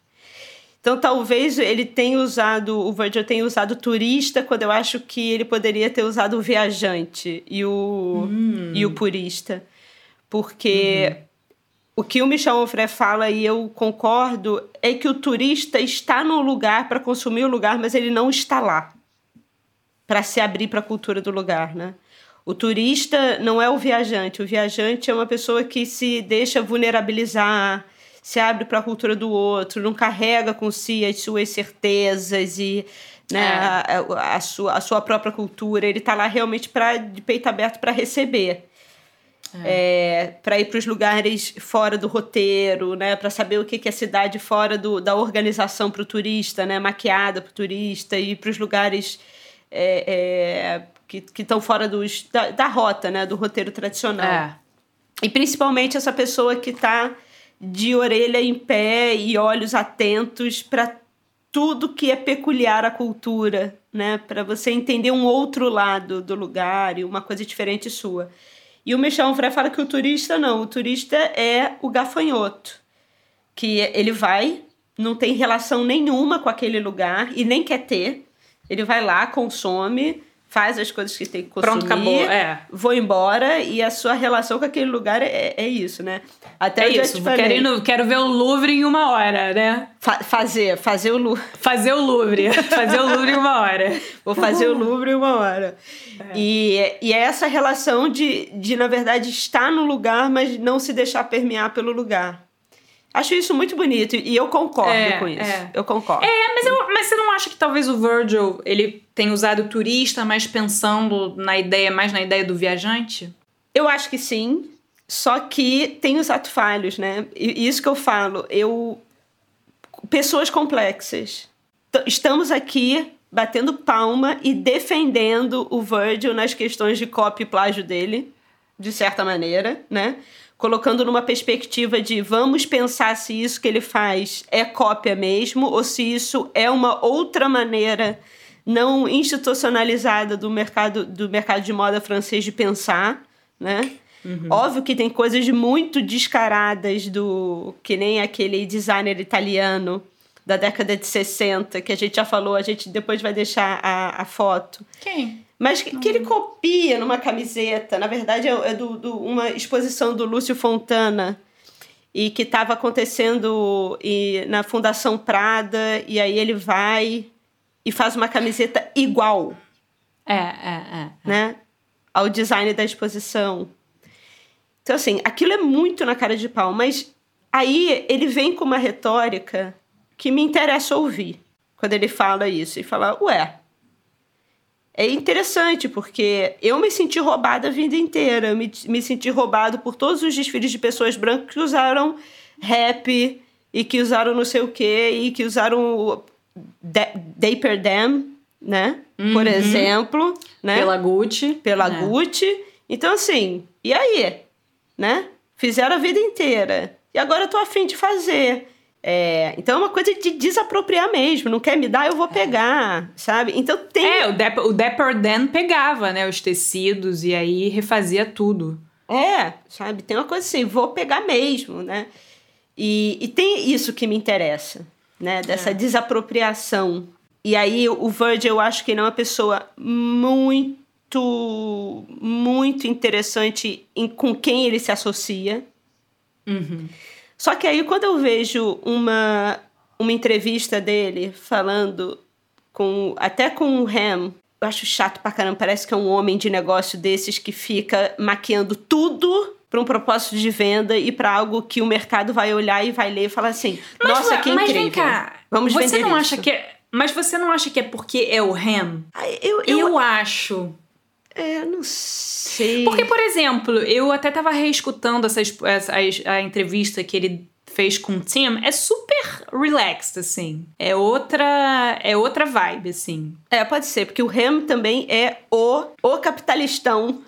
Então, talvez ele tenha usado, o Virgil tenha usado turista, quando eu acho que ele poderia ter usado o viajante e o, hum. e o purista. Porque uhum o que o Michel Onfray fala, e eu concordo, é que o turista está no lugar para consumir o lugar, mas ele não está lá para se abrir para a cultura do lugar, né? O turista não é o viajante, o viajante é uma pessoa que se deixa vulnerabilizar, se abre para a cultura do outro, não carrega com si as suas certezas e né, é. a, a, sua, a sua própria cultura. Ele está lá realmente pra, de peito aberto para receber é. é para ir para os lugares fora do roteiro, né? Para saber o que, que é cidade fora do, da organização para o turista, né? Maquiada para o turista, ir para os lugares é, é, que estão fora dos, da, da, rota, né? Do roteiro tradicional. É. E principalmente essa pessoa que está de orelha em pé e olhos atentos para tudo que é peculiar à cultura, né? Para você entender um outro lado do lugar e uma coisa diferente sua. E o Michel Onfray fala que o turista não, o turista é o gafanhoto, que ele vai, não tem relação nenhuma com aquele lugar e nem quer ter. Ele vai lá, consome, faz as coisas que tem que consumir, Pronto, acabou, é. vou embora e a sua relação com aquele lugar é, é isso, né? Até é isso, quero, quero ver o Louvre em uma hora, né? Fa fazer, fazer o Louvre. Fazer o Louvre, fazer o Louvre em uma hora. Vou fazer o Louvre em uma hora. É. E, e é essa relação de, de, na verdade, estar no lugar, mas não se deixar permear pelo lugar. Acho isso muito bonito e eu concordo é, com isso. É. Eu concordo. É, mas, eu, mas você não acha que talvez o Virgil ele tenha usado turista, mas pensando na ideia, mais na ideia do viajante? Eu acho que sim. Só que tem os atos falhos, né? E isso que eu falo, eu. Pessoas complexas. Estamos aqui batendo palma e defendendo o Virgil nas questões de copy e plágio dele, de certa maneira, né? Colocando numa perspectiva de vamos pensar se isso que ele faz é cópia mesmo ou se isso é uma outra maneira não institucionalizada do mercado do mercado de moda francês de pensar, né? Uhum. Óbvio que tem coisas muito descaradas do. que nem aquele designer italiano da década de 60, que a gente já falou, a gente depois vai deixar a, a foto. Quem? Mas que, que, ele copia numa camiseta, na verdade é, é do, do, uma exposição do Lúcio Fontana, e que estava acontecendo e, na Fundação Prada, e aí ele vai e faz uma camiseta igual. É, é, é. é. Né? Ao design da exposição. Então, assim, aquilo é muito na cara de pau, mas aí ele vem com uma retórica que me interessa ouvir quando ele fala isso. E fala, ué, é interessante, porque eu me senti roubada a vida inteira. Eu me, me senti roubado por todos os desfiles de pessoas brancas que usaram rap e que usaram não sei o quê e que usaram Dapper Dam, né? Uhum. Por exemplo. Né? Pela Gucci. Pela é. Gucci. Então, assim, e aí? Né? Fizeram a vida inteira. E agora eu tô afim de fazer. É, então é uma coisa de desapropriar mesmo. Não quer me dar, eu vou pegar, sabe? Então tem. É, o Dapper, o Dapper Dan pegava, né, os tecidos e aí refazia tudo. É, sabe? Tem uma coisa assim, vou pegar mesmo, né? E, e tem isso que me interessa, né? Dessa é. desapropriação. E aí o Virgil, eu acho que ele é uma pessoa muito, muito interessante em, com quem ele se associa. Uhum. Só que aí quando eu vejo uma, uma entrevista dele falando com até com o Ham, eu acho chato pra caramba, parece que é um homem de negócio desses que fica maquiando tudo para um propósito de venda e para algo que o mercado vai olhar e vai ler e falar assim: mas, "Nossa, que mas incrível". Vem cá, Vamos você vender não isso. acha que é, mas você não acha que é porque é o Ham? Eu, eu, eu acho. É, não sei. Porque, por exemplo, eu até tava reescutando essa, essa a, a entrevista que ele fez com o Tim, é super relaxed, assim. É outra, é outra vibe, assim. É, pode ser, porque o Ham também é o, o capitalistão.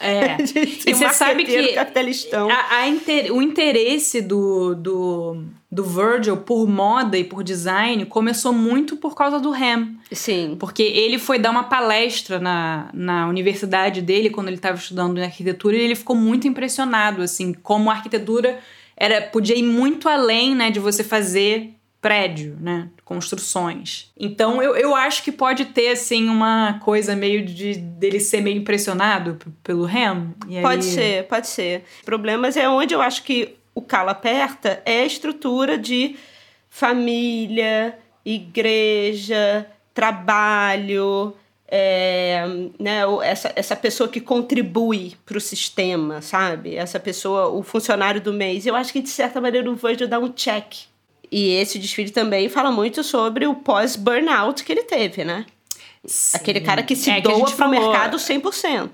É. e você sabe que capitalistão. A, a inter, o interesse do, do, do Virgil por moda e por design começou muito por causa do Ham. Sim. Porque ele foi dar uma palestra na, na universidade dele quando ele estava estudando em arquitetura e ele ficou muito impressionado, assim, como a arquitetura era podia ir muito além, né, de você fazer prédio, né? Construções. Então eu, eu acho que pode ter, assim, uma coisa meio de dele ser meio impressionado pelo Ham. pode ser, pode ser. Problemas é onde eu acho que o calo aperta é a estrutura de família, igreja, trabalho, é, né, essa, essa pessoa que contribui para o sistema, sabe? Essa pessoa, o funcionário do mês. Eu acho que, de certa maneira, o Virgil dá um check. E esse desfile também fala muito sobre o pós-burnout que ele teve, né? Sim. Aquele cara que se é, doa para o mercado 100%.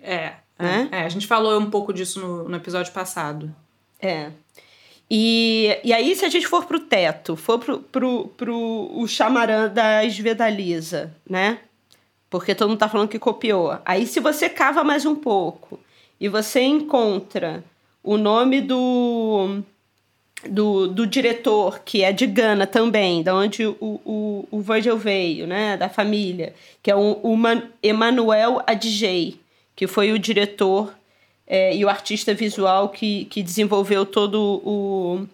É, né? é, a gente falou um pouco disso no, no episódio passado. É. E, e aí, se a gente for pro teto, for pro, pro, pro o chamarã da Esvedaliza, né? Porque todo mundo tá falando que copiou. Aí, se você cava mais um pouco e você encontra o nome do, do, do diretor, que é de Gana também, da onde o, o, o Virgil veio, né? Da família, que é o, o Emmanuel Adjei, que foi o diretor é, e o artista visual que, que desenvolveu todo o,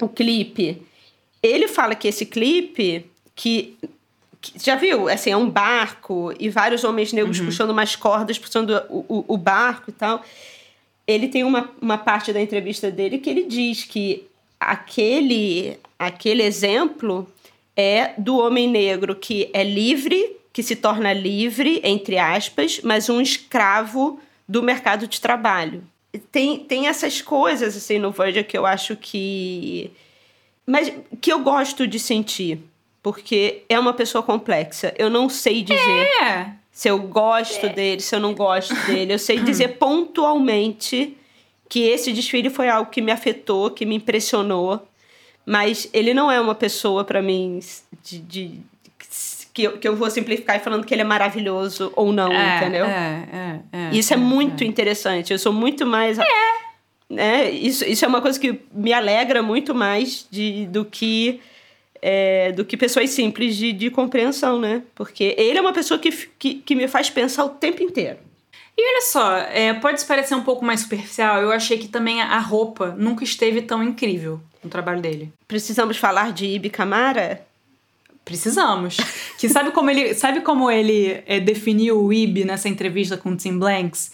o clipe. Ele fala que esse clipe, que já viu? Assim, é um barco e vários homens negros uhum. puxando umas cordas, puxando o, o, o, barco e tal. Ele tem uma, uma parte da entrevista dele que ele diz que aquele, aquele exemplo é do homem negro que é livre, que se torna livre, entre aspas, mas um escravo do mercado de trabalho. Tem, tem essas coisas assim no Virgil que eu acho que. Mas que eu gosto de sentir porque é uma pessoa complexa. Eu não sei dizer é. Se eu gosto é. dele, se eu não gosto dele. Eu sei dizer pontualmente que esse desfile foi algo que me afetou, que me impressionou, mas ele não é uma pessoa para mim de, de que, eu, que eu vou simplificar e falando que ele é maravilhoso ou não, é, entendeu? É, é, é isso é, é muito é. interessante. Eu sou muito mais. É. Né? Isso, isso é uma coisa que me alegra muito mais de, do que é, do que pessoas simples de, de compreensão, né? Porque ele é uma pessoa que, que, que me faz pensar o tempo inteiro. E olha só, é, pode parecer um pouco mais superficial, eu achei que também a roupa nunca esteve tão incrível no trabalho dele. Precisamos falar de Ibi Camara? Precisamos. que sabe como ele, sabe como ele é, definiu o Ibi nessa entrevista com o Tim Blanks?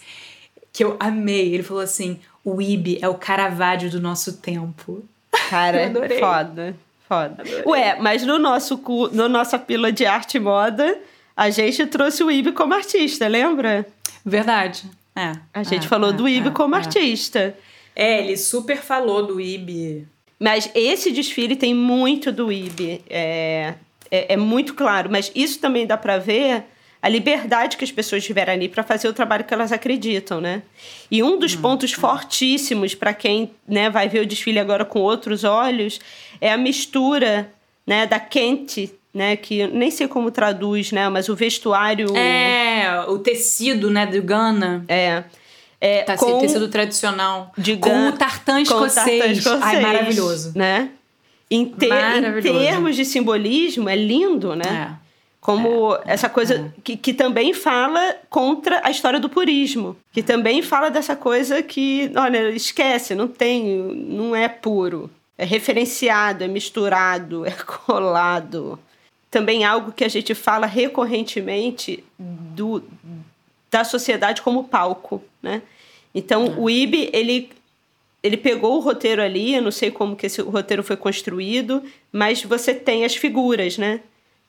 Que eu amei. Ele falou assim: o Ibi é o Caravaggio do nosso tempo. Cara, foda. Foda. Adorei. Ué, mas no nosso no nossa pila de arte e moda, a gente trouxe o Ibi como artista, lembra? Verdade. É. A gente é, falou é, do Ibi é, como é. artista. É, ele super falou do Ibi. Mas esse desfile tem muito do Ibi. É, é, é muito claro. Mas isso também dá para ver a liberdade que as pessoas tiveram ali para fazer o trabalho que elas acreditam, né? E um dos hum, pontos hum. fortíssimos para quem né, vai ver o desfile agora com outros olhos é a mistura né, da Kent, né, que nem sei como traduz, né, mas o vestuário... É, o tecido, né, do Ghana. É. É, tá, com, tecido tradicional. De com o tartan escocês. Ai, maravilhoso. Né? Em, ter, em termos de simbolismo, é lindo, né? É. Como é, essa coisa é. que, que também fala contra a história do purismo. Que também fala dessa coisa que, olha, esquece, não tem, não é puro. É referenciado, é misturado, é colado. Também algo que a gente fala recorrentemente do, da sociedade como palco, né? Então, é. o IB, ele ele pegou o roteiro ali, eu não sei como que esse roteiro foi construído, mas você tem as figuras, né?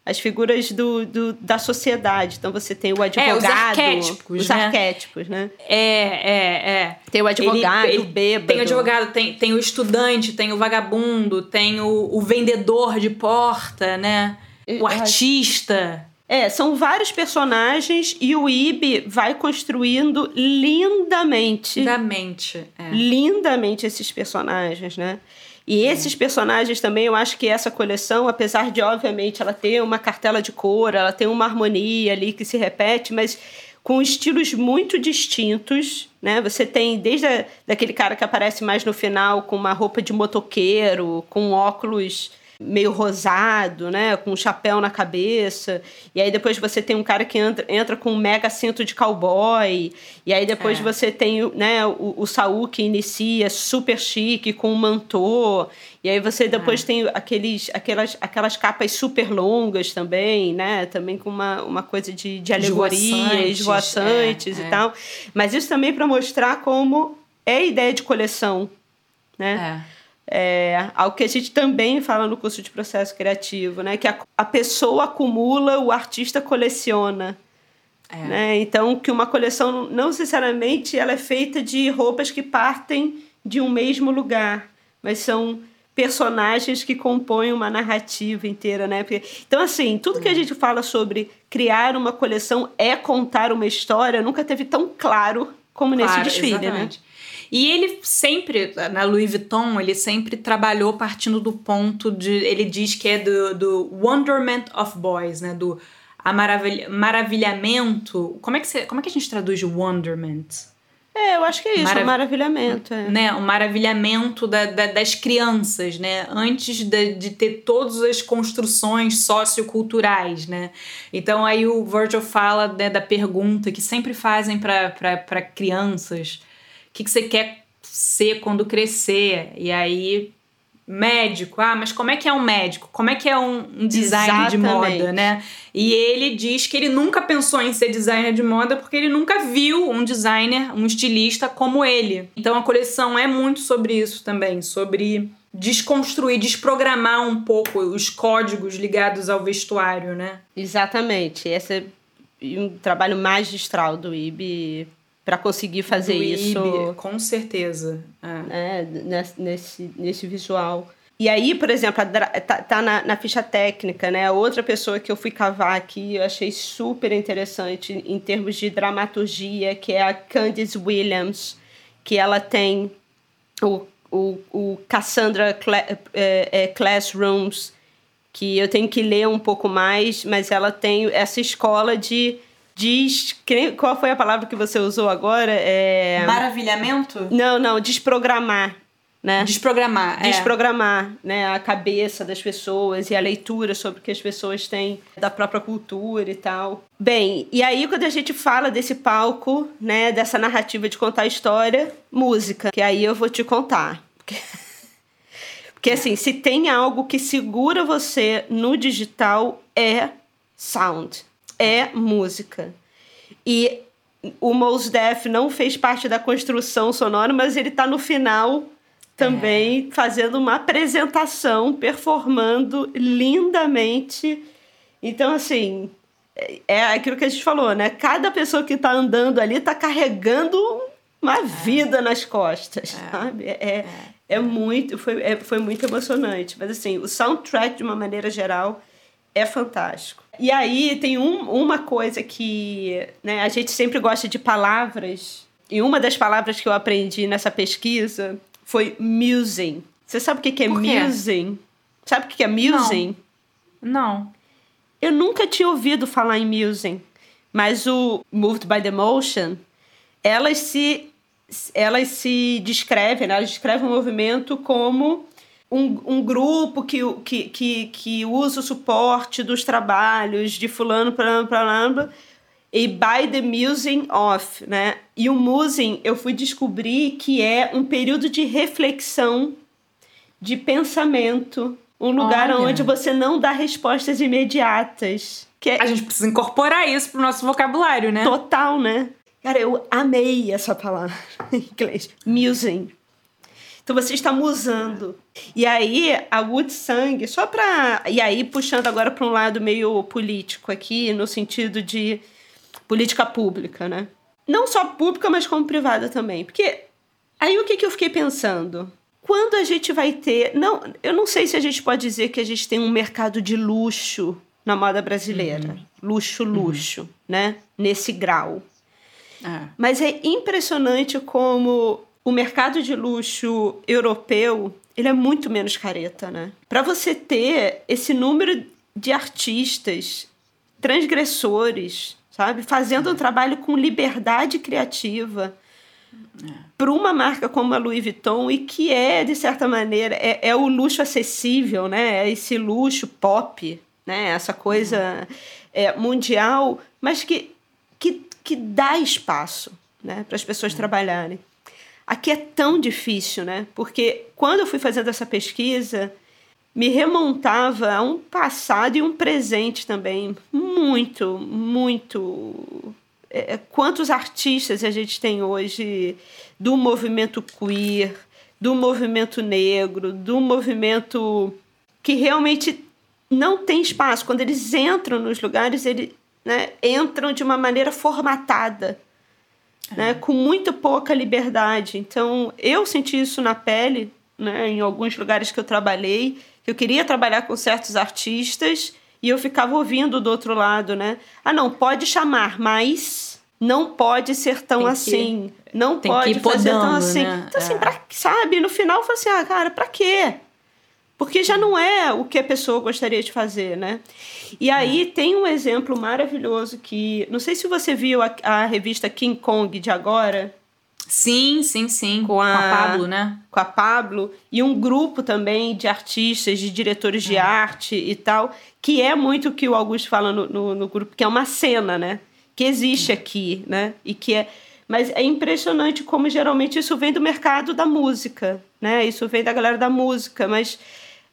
As figuras do, do, da sociedade. Então você tem o advogado. É, os arquétipos. Os né? arquétipos, né? É, é, é. Tem o advogado, ele, ele, bêbado. Tem o advogado, tem, tem o estudante, tem o vagabundo, tem o, o vendedor de porta, né? O artista. É, são vários personagens e o Ibi vai construindo lindamente. Lindamente, é. Lindamente esses personagens, né? E esses personagens também, eu acho que essa coleção, apesar de, obviamente, ela ter uma cartela de cor, ela tem uma harmonia ali que se repete, mas com estilos muito distintos, né? Você tem desde a, daquele cara que aparece mais no final com uma roupa de motoqueiro, com óculos meio rosado, né, com um chapéu na cabeça. E aí depois você tem um cara que entra, entra com um mega cinto de cowboy. E aí depois é. você tem, né, o, o Saul que inicia super chique com um mantô. E aí você depois é. tem aqueles, aquelas, aquelas capas super longas também, né, também com uma, uma coisa de, de alegoria, esvoaçantes é, e é. tal. Mas isso também para mostrar como é a ideia de coleção, né? É. É, algo que a gente também fala no curso de processo criativo, né? Que a, a pessoa acumula, o artista coleciona. É. Né? Então, que uma coleção não necessariamente ela é feita de roupas que partem de um mesmo lugar, mas são personagens que compõem uma narrativa inteira, né? Porque, então, assim, tudo que a gente fala sobre criar uma coleção é contar uma história nunca teve tão claro como claro, nesse desfile, né? exatamente. né? E ele sempre, na Louis Vuitton, ele sempre trabalhou partindo do ponto de. Ele diz que é do, do wonderment of boys, né? Do a maravilha, maravilhamento. Como é, que você, como é que a gente traduz wonderment? É, eu acho que é isso, Marav um maravilhamento. É. Né, um maravilhamento da, da, das crianças, né? Antes de, de ter todas as construções socioculturais, né? Então aí o Virgil fala né, da pergunta que sempre fazem para crianças que, que você quer ser quando crescer. E aí, médico. Ah, mas como é que é um médico? Como é que é um, um designer de moda, né? E ele diz que ele nunca pensou em ser designer de moda porque ele nunca viu um designer, um estilista como ele. Então a coleção é muito sobre isso também, sobre desconstruir, desprogramar um pouco os códigos ligados ao vestuário, né? Exatamente. Esse é um trabalho magistral do IB para conseguir fazer isso. com certeza. É. Né, nesse, nesse visual. E aí, por exemplo, tá, tá na, na, ficha técnica, né? Outra pessoa que eu fui cavar aqui, eu achei super interessante em termos de dramaturgia, que é a Candice Williams, que ela tem o, o, o Cassandra Cla é, é, Classrooms, que eu tenho que ler um pouco mais, mas ela tem essa escola de Diz. Qual foi a palavra que você usou agora? É... Maravilhamento? Não, não, desprogramar. né? Desprogramar. É. Desprogramar, é. né? A cabeça das pessoas e a leitura sobre o que as pessoas têm da própria cultura e tal. Bem, e aí quando a gente fala desse palco, né? Dessa narrativa de contar história, música. Que aí eu vou te contar. Porque, Porque assim, se tem algo que segura você no digital é sound, é música. E o Mos Def não fez parte da construção sonora, mas ele está no final também é. fazendo uma apresentação, performando lindamente. Então, assim, é aquilo que a gente falou, né? Cada pessoa que está andando ali está carregando uma é. vida nas costas, é. sabe? É, é, é, muito, foi, é, foi muito emocionante. Mas, assim, o soundtrack, de uma maneira geral, é fantástico. E aí tem um, uma coisa que né, a gente sempre gosta de palavras, e uma das palavras que eu aprendi nessa pesquisa foi musing. Você sabe o que, que é musing? Sabe o que, que é musing? Não. Não. Eu nunca tinha ouvido falar em musing, mas o Moved by the Motion, elas se elas se descrevem, né? elas descrevem o movimento como um, um grupo que, que, que, que usa o suporte dos trabalhos de fulano, para para e by the musing of, né? E o musing eu fui descobrir que é um período de reflexão, de pensamento, um lugar Olha. onde você não dá respostas imediatas. Que é... A gente precisa incorporar isso pro nosso vocabulário, né? Total, né? Cara, eu amei essa palavra em inglês. Musing. Então você está musando. E aí a Wood Sang, só para e aí puxando agora para um lado meio político aqui, no sentido de política pública, né? Não só pública, mas como privada também. Porque aí o que, que eu fiquei pensando? Quando a gente vai ter. Não, eu não sei se a gente pode dizer que a gente tem um mercado de luxo na moda brasileira. Uhum. Luxo, luxo, uhum. né? Nesse grau. É. Mas é impressionante como o mercado de luxo europeu ele é muito menos careta, né? Para você ter esse número de artistas transgressores sabe? Fazendo um trabalho com liberdade criativa é. para uma marca como a Louis Vuitton e que é, de certa maneira, é, é o luxo acessível, né? É esse luxo pop, né? Essa coisa é, mundial, mas que, que, que dá espaço né? para as pessoas é. trabalharem. Aqui é tão difícil, né? Porque quando eu fui fazendo essa pesquisa, me remontava a um passado e um presente também muito, muito. É, quantos artistas a gente tem hoje do movimento queer, do movimento negro, do movimento que realmente não tem espaço. Quando eles entram nos lugares, eles né, entram de uma maneira formatada, é. né, com muito pouca liberdade. Então, eu senti isso na pele, né, em alguns lugares que eu trabalhei que eu queria trabalhar com certos artistas e eu ficava ouvindo do outro lado, né? Ah, não, pode chamar, mas não pode ser tão assim. Não pode fazer podando, tão assim. Né? Então, assim, é. pra, sabe? No final, eu falei assim, ah, cara, pra quê? Porque já não é o que a pessoa gostaria de fazer, né? E aí é. tem um exemplo maravilhoso que. Não sei se você viu a, a revista King Kong de agora. Sim, sim, sim. Com a, com a Pablo, né? Com a Pablo. E um grupo também de artistas, de diretores de é. arte e tal, que é muito o que o Augusto fala no, no, no, grupo, que é uma cena, né? Que existe aqui, né? E que é. Mas é impressionante como geralmente isso vem do mercado da música, né? Isso vem da galera da música, mas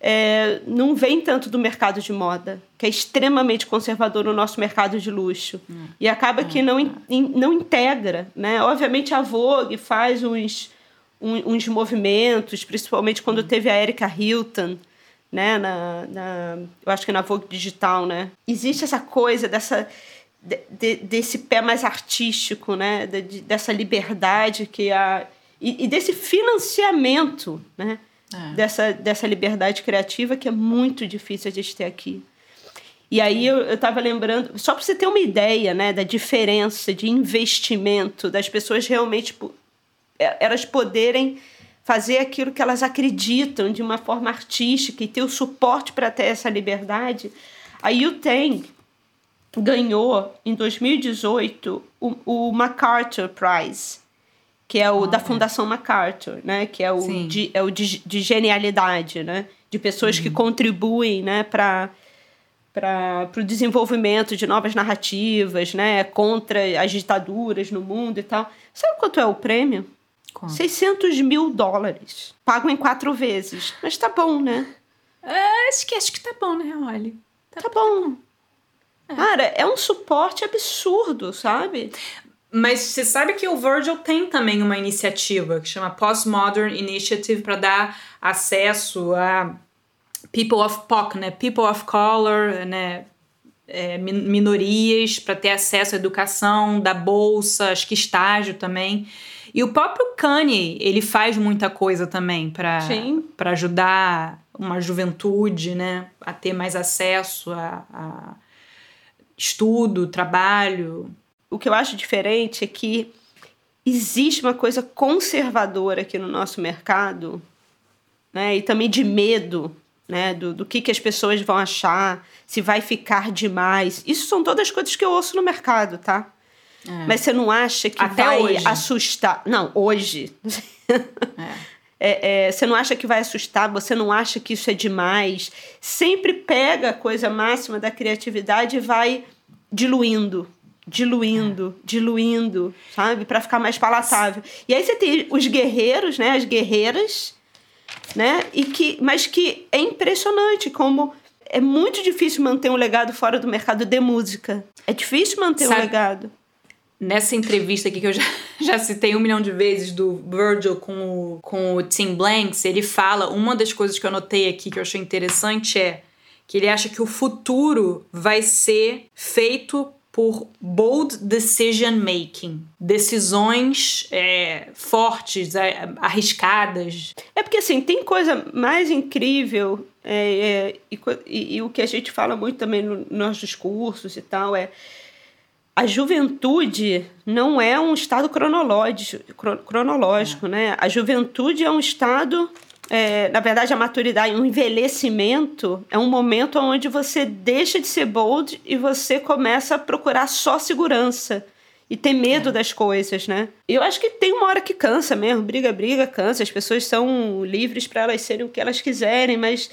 é, não vem tanto do mercado de moda, que é extremamente conservador no nosso mercado de luxo. Hum. E acaba que não, in, não integra. Né? Obviamente a Vogue faz uns, uns movimentos, principalmente quando hum. teve a Erika Hilton, né? Na, na, eu acho que na Vogue Digital. Né? Existe essa coisa dessa. De, de, desse pé mais artístico, né? De, dessa liberdade que a e, e desse financiamento, né? é. dessa, dessa liberdade criativa que é muito difícil a gente ter aqui. E aí eu estava lembrando, só para você ter uma ideia né, da diferença de investimento, das pessoas realmente é, elas poderem fazer aquilo que elas acreditam de uma forma artística e ter o suporte para ter essa liberdade. A UTEM ganhou em 2018 o, o MacArthur Prize, que é o da Fundação MacArthur, né? Que é o, de, é o de, de, genialidade, né? De pessoas uhum. que contribuem, né? Para para o desenvolvimento de novas narrativas, né? Contra as ditaduras no mundo e tal. Sabe quanto é o prêmio? Quanto? 600 mil dólares. Pago em quatro vezes. Mas tá bom, né? É, acho, que, acho que tá bom, né, Olha? Tá, tá bom. É. Cara, é um suporte absurdo, sabe? Mas você sabe que o Virgil tem também uma iniciativa que chama Postmodern Initiative para dar acesso a people of POC, né? People of color, né? É, minorias para ter acesso à educação, da bolsa, acho que estágio também. E o próprio Kanye, ele faz muita coisa também para ajudar uma juventude né, a ter mais acesso a, a estudo, trabalho. O que eu acho diferente é que existe uma coisa conservadora aqui no nosso mercado, né? E também de medo, né? Do, do que, que as pessoas vão achar, se vai ficar demais. Isso são todas coisas que eu ouço no mercado, tá? É. Mas você não acha que Até vai hoje. assustar? Não, hoje. É. É, é, você não acha que vai assustar, você não acha que isso é demais. Sempre pega a coisa máxima da criatividade e vai diluindo, diluindo, é. diluindo, sabe? Para ficar mais palatável. E aí você tem os guerreiros, né? As guerreiras, né? E que, mas que é impressionante como é muito difícil manter um legado fora do mercado de música. É difícil manter Sabe, um legado nessa entrevista aqui que eu já, já citei um milhão de vezes do Virgil com o, com o Tim Blanks, ele fala, uma das coisas que eu anotei aqui que eu achei interessante é que ele acha que o futuro vai ser feito por bold decision making, decisões é, fortes, arriscadas. É porque assim tem coisa mais incrível é, é, e, e, e, o que a gente fala muito também nos nossos discursos e tal é a juventude não é um estado cronológico, cronológico é. né? A juventude é um estado, é, na verdade, a maturidade, um envelhecimento é um momento onde você deixa de ser bold e você começa a procurar só segurança e ter medo é. das coisas, né? Eu acho que tem uma hora que cansa mesmo, briga, briga, cansa. As pessoas são livres para elas serem o que elas quiserem, mas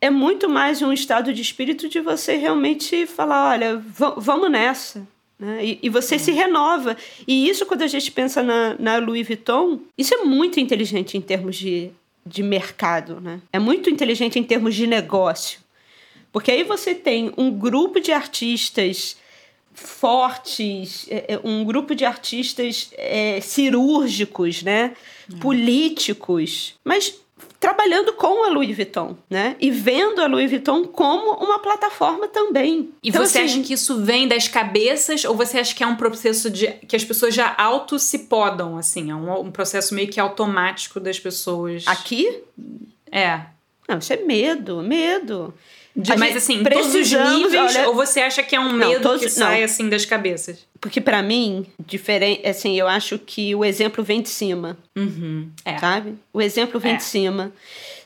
é muito mais um estado de espírito de você realmente falar, olha, vamos nessa. Né? E, e, você é. se renova. E isso, quando a gente pensa na, na Louis Vuitton, isso é muito inteligente em termos de, de mercado. Né? É muito inteligente em termos de negócio. Porque aí você tem um grupo de artistas fortes, é, é, um grupo de artistas é, cirúrgicos, né? É. políticos, mas trabalhando com a Louis Vuitton, né? E vendo a Louis Vuitton como uma plataforma também. E então, você assim, acha que isso vem das cabeças ou você acha que é um processo de que as pessoas já auto se podam, assim, é um, um processo meio que automático das pessoas? Aqui? É. Não, isso é medo, medo. De, mas assim, todos os níveis, olha, ou você acha que é um medo não, todos, que sai não. assim das cabeças? Porque para mim, diferente, assim, eu acho que o exemplo vem de cima. Uhum, é. Sabe? O exemplo vem é. de cima.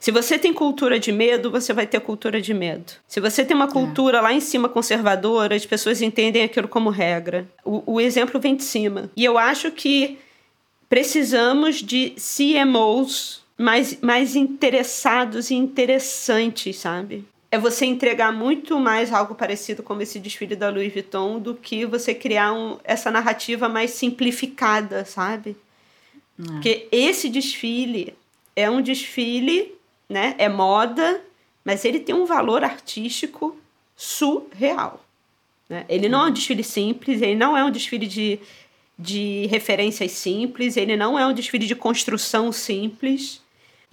Se você tem cultura de medo, você vai ter cultura de medo. Se você tem uma cultura é. lá em cima conservadora, as pessoas entendem aquilo como regra. O, o exemplo vem de cima. E eu acho que precisamos de CMOs mais, mais interessados e interessantes, sabe? É você entregar muito mais algo parecido como esse desfile da Louis Vuitton do que você criar um, essa narrativa mais simplificada, sabe? É. Porque esse desfile é um desfile, né? É moda, mas ele tem um valor artístico surreal. Né? Ele não é um desfile simples, ele não é um desfile de, de referências simples, ele não é um desfile de construção simples.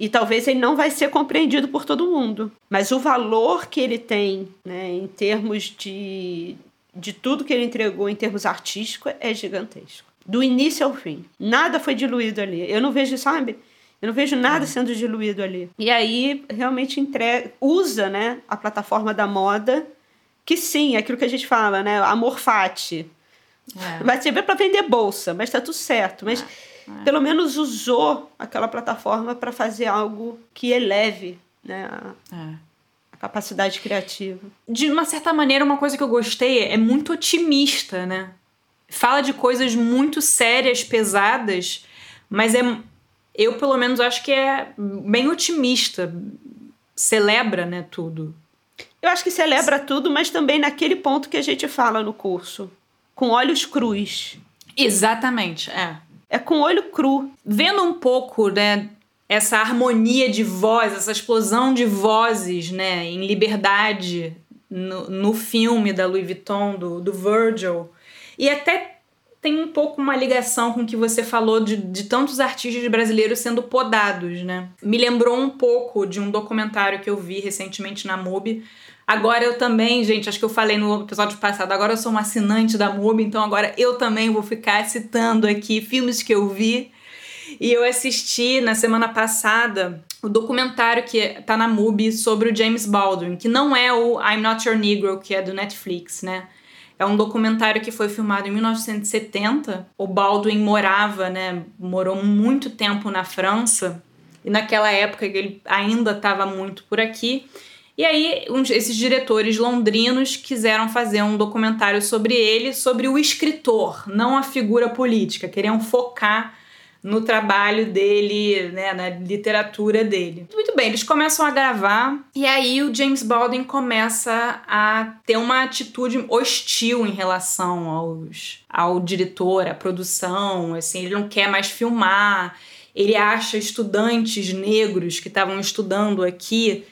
E talvez ele não vai ser compreendido por todo mundo. Mas o valor que ele tem, né, em termos de, de tudo que ele entregou em termos artísticos, é gigantesco. Do início ao fim. Nada foi diluído ali. Eu não vejo, sabe? Eu não vejo nada sendo diluído ali. E aí, realmente entrega, usa né, a plataforma da moda, que sim, é aquilo que a gente fala, né? Amor fati. É. Vai servir para vender bolsa, mas tá tudo certo. Mas. É é. pelo menos usou aquela plataforma para fazer algo que eleve né, a, é. a, capacidade criativa. De uma certa maneira, uma coisa que eu gostei é muito otimista, né? Fala de coisas muito sérias, pesadas, Mas é, eu, pelo menos, acho que é bem otimista. Celebra, né, tudo. Eu acho que celebra tudo, mas também naquele ponto que a gente fala no curso. Com olhos crus. Exatamente, é. É com olho cru. Vendo um pouco, né, essa harmonia de voz, essa explosão de vozes, né, em liberdade no, no filme da Louis Vuitton, do, do Virgil. E até tem um pouco uma ligação com o que você falou de, de tantos artistas brasileiros sendo podados, né? Me lembrou um pouco de um documentário que eu vi recentemente na MUBI. Agora eu também, gente, acho que eu falei no episódio passado, agora eu sou uma assinante da MUBI, então agora eu também vou ficar citando aqui filmes que eu vi. E eu assisti na semana passada o documentário que tá na MUBI sobre o James Baldwin, que não é o I'm Not Your Negro, que é do Netflix, né? É um documentário que foi filmado em 1970. O Baldwin morava, né? Morou muito tempo na França. E naquela época ele ainda estava muito por aqui. E aí, uns, esses diretores londrinos quiseram fazer um documentário sobre ele, sobre o escritor, não a figura política. Queriam focar no trabalho dele, né, na literatura dele. Muito bem, eles começam a gravar e aí o James Baldwin começa a ter uma atitude hostil em relação aos, ao diretor, à produção, assim, ele não quer mais filmar. Ele acha estudantes negros que estavam estudando aqui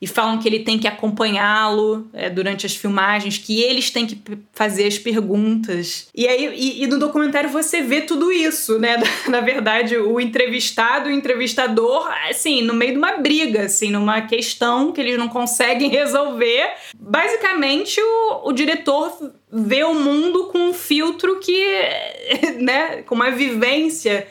e falam que ele tem que acompanhá-lo é, durante as filmagens, que eles têm que fazer as perguntas. E aí, e, e, no documentário você vê tudo isso, né? Na verdade, o entrevistado, o entrevistador, assim, no meio de uma briga, assim, numa questão que eles não conseguem resolver. Basicamente, o, o diretor vê o mundo com um filtro que, né, com uma vivência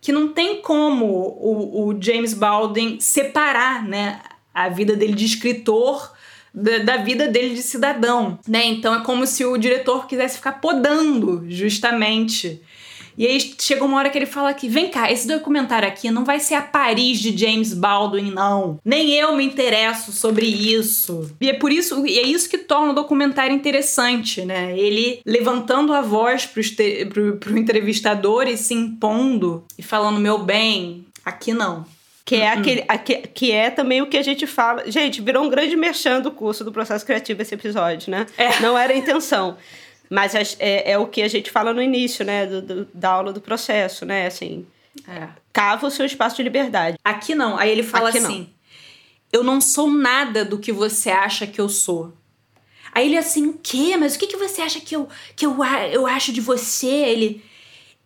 que não tem como o, o James Baldwin separar, né? A vida dele de escritor da, da, vida dele de cidadão, né? Então é como se o diretor quisesse ficar podando, justamente. E aí chega uma hora que ele fala que, vem cá, esse documentário aqui não vai ser a Paris de James Baldwin, não. Nem eu me interesso sobre isso. E é por isso, e é isso que torna o documentário interessante, né? Ele levantando a voz pro, pro entrevistador e se impondo e falando, meu bem, aqui não. Que é, uhum. aquele, que, que é também o que a gente fala. Gente, virou um grande merchan do curso do processo criativo esse episódio, né? É. Não era a intenção. Mas é, é, é, o que a gente fala no início, né? Do, do, da aula do processo, né? Assim, é. cava o seu espaço de liberdade. Aqui não. Aí ele fala Aqui assim: não. Eu não sou nada do que você acha que eu sou. Aí ele assim, o quê? Mas o que, que você acha que eu, que eu, eu acho de você? Ele.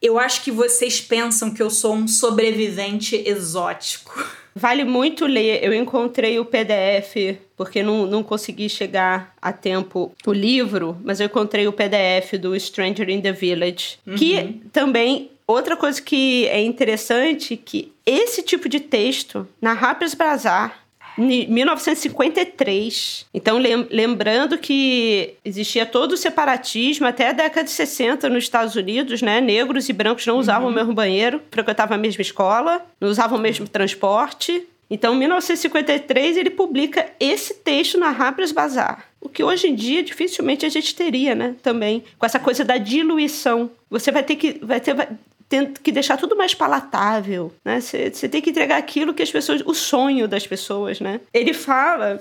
Eu acho que vocês pensam que eu sou um sobrevivente exótico. Vale muito ler. Eu encontrei o PDF, porque não, não consegui chegar a tempo o livro, mas eu encontrei o PDF do Stranger in the Village, uhum. que também Outra coisa que é interessante que esse tipo de texto na Harper's Bazaar 1953. Então, lembrando que existia todo o separatismo até a década de 60 nos Estados Unidos, né? Negros e brancos não usavam uhum. o mesmo banheiro, frequentavam a mesma escola, não usavam o mesmo transporte. Então, em 1953, ele publica esse texto na Harper's Bazaar. O que hoje em dia dificilmente a gente teria, né? Também, com essa coisa da diluição. Você vai ter que. Vai ter, vai, tem que deixar tudo mais palatável, né? Você tem que entregar aquilo que as pessoas, o sonho das pessoas, né? Ele fala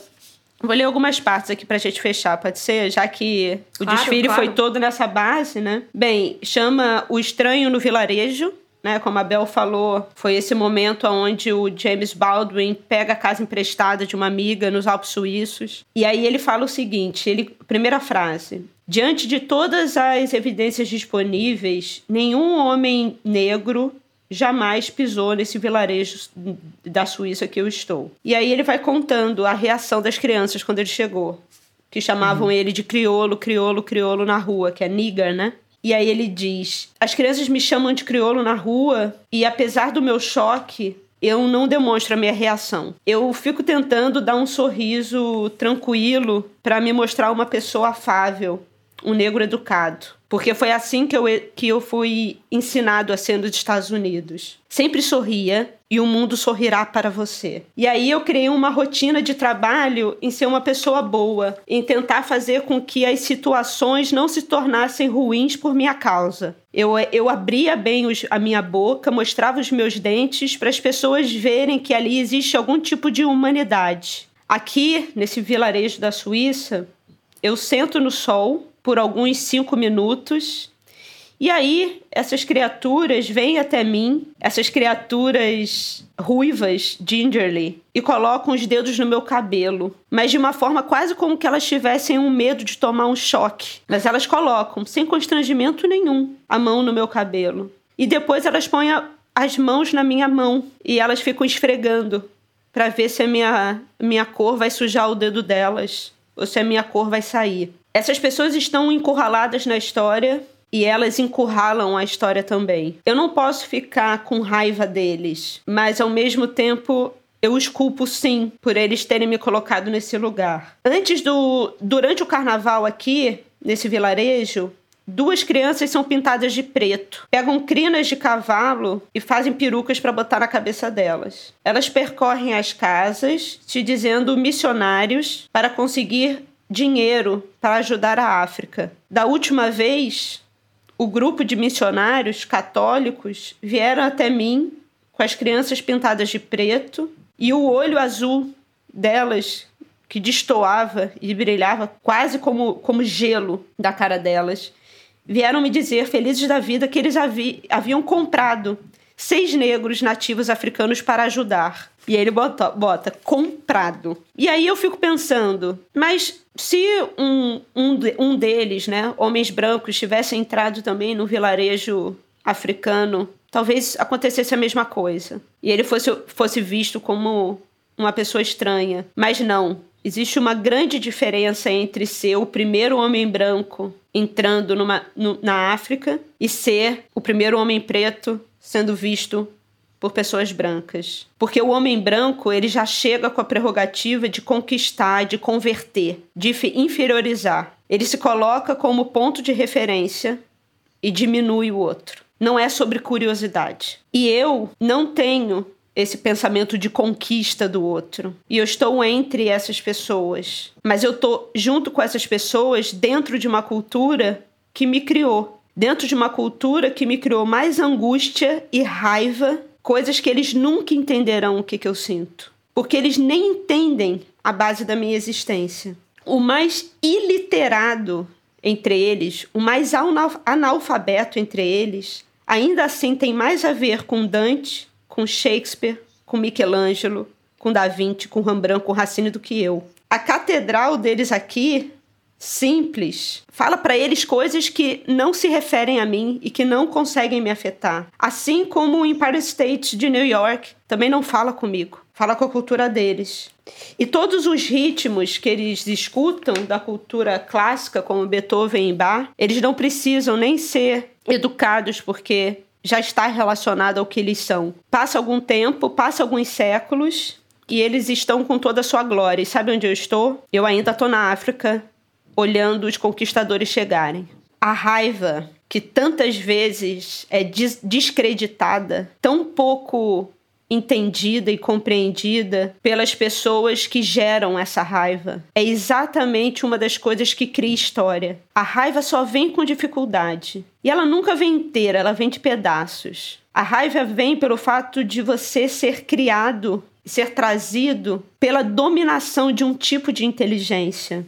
Vou ler algumas partes aqui pra gente fechar, pode ser? Já que o claro, desfile claro. foi todo nessa base, né? Bem, chama O Estranho no Vilarejo, né? Como a Bel falou, foi esse momento onde o James Baldwin pega a casa emprestada de uma amiga nos Alpes Suíços. E aí ele fala o seguinte, ele, primeira frase: Diante de todas as evidências disponíveis, nenhum homem negro jamais pisou nesse vilarejo da Suíça que eu estou. E aí ele vai contando a reação das crianças quando ele chegou, que chamavam uhum. ele de criolo, criolo, criolo na rua, que é nigger, né? E aí ele diz: As crianças me chamam de criolo na rua e apesar do meu choque, eu não demonstro a minha reação. Eu fico tentando dar um sorriso tranquilo para me mostrar uma pessoa afável um negro educado. Porque foi assim que eu, que eu fui ensinado a ser nos Estados Unidos. Sempre sorria e o mundo sorrirá para você. E aí eu criei uma rotina de trabalho em ser uma pessoa boa, em tentar fazer com que as situações não se tornassem ruins por minha causa. Eu, eu abria bem os, a minha boca, mostrava os meus dentes para as pessoas verem que ali existe algum tipo de humanidade. Aqui, nesse vilarejo da Suíça, eu sento no sol por alguns cinco minutos. E aí, essas criaturas vêm até mim, essas criaturas ruivas, gingerly, e colocam os dedos no meu cabelo, mas de uma forma quase como que elas tivessem um medo de tomar um choque. Mas elas colocam, sem constrangimento nenhum, a mão no meu cabelo. E depois elas põem a, as mãos na minha mão e elas ficam esfregando para ver se a minha, minha cor vai sujar o dedo delas ou se a minha cor vai sair. Essas pessoas estão encurraladas na história e elas encurralam a história também. Eu não posso ficar com raiva deles, mas ao mesmo tempo eu os culpo sim por eles terem me colocado nesse lugar. Antes do durante o carnaval aqui, nesse vilarejo, Duas crianças são pintadas de preto, pegam crinas de cavalo e fazem perucas para botar na cabeça delas. Elas percorrem as casas, te dizendo missionários para conseguir dinheiro para ajudar a África. Da última vez, o grupo de missionários católicos vieram até mim com as crianças pintadas de preto e o olho azul delas que destoava e brilhava quase como, como gelo da cara delas. Vieram me dizer, felizes da vida, que eles havi, haviam comprado seis negros nativos africanos para ajudar. E aí ele bota, bota comprado. E aí eu fico pensando, mas se um, um, um deles, né, homens brancos, tivesse entrado também no vilarejo africano, talvez acontecesse a mesma coisa. E ele fosse, fosse visto como uma pessoa estranha. Mas não. Existe uma grande diferença entre ser o primeiro homem branco entrando numa, no, na África e ser o primeiro homem preto sendo visto por pessoas brancas. Porque o homem branco, ele já chega com a prerrogativa de conquistar, de converter, de inferiorizar. Ele se coloca como ponto de referência e diminui o outro. Não é sobre curiosidade. E eu não tenho esse pensamento de conquista do outro. E eu estou entre essas pessoas. Mas eu estou junto com essas pessoas dentro de uma cultura que me criou. Dentro de uma cultura que me criou mais angústia e raiva coisas que eles nunca entenderão o que, que eu sinto. Porque eles nem entendem a base da minha existência. O mais iliterado entre eles, o mais analfabeto entre eles, ainda assim tem mais a ver com Dante, com Shakespeare, com Michelangelo, com Da Vinci, com Rembrandt, com Racine do que eu. A catedral deles aqui simples, fala para eles coisas que não se referem a mim e que não conseguem me afetar. Assim como o Empire State de New York também não fala comigo, fala com a cultura deles. E todos os ritmos que eles escutam da cultura clássica, como Beethoven e Bach, eles não precisam nem ser educados porque já está relacionado ao que eles são. Passa algum tempo, passa alguns séculos e eles estão com toda a sua glória. E sabe onde eu estou? Eu ainda estou na África, olhando os conquistadores chegarem. A raiva que tantas vezes é descreditada, tão pouco entendida e compreendida pelas pessoas que geram essa raiva. É exatamente uma das coisas que cria história. A raiva só vem com dificuldade. E ela nunca vem inteira, ela vem de pedaços. A raiva vem pelo fato de você ser criado, ser trazido pela dominação de um tipo de inteligência.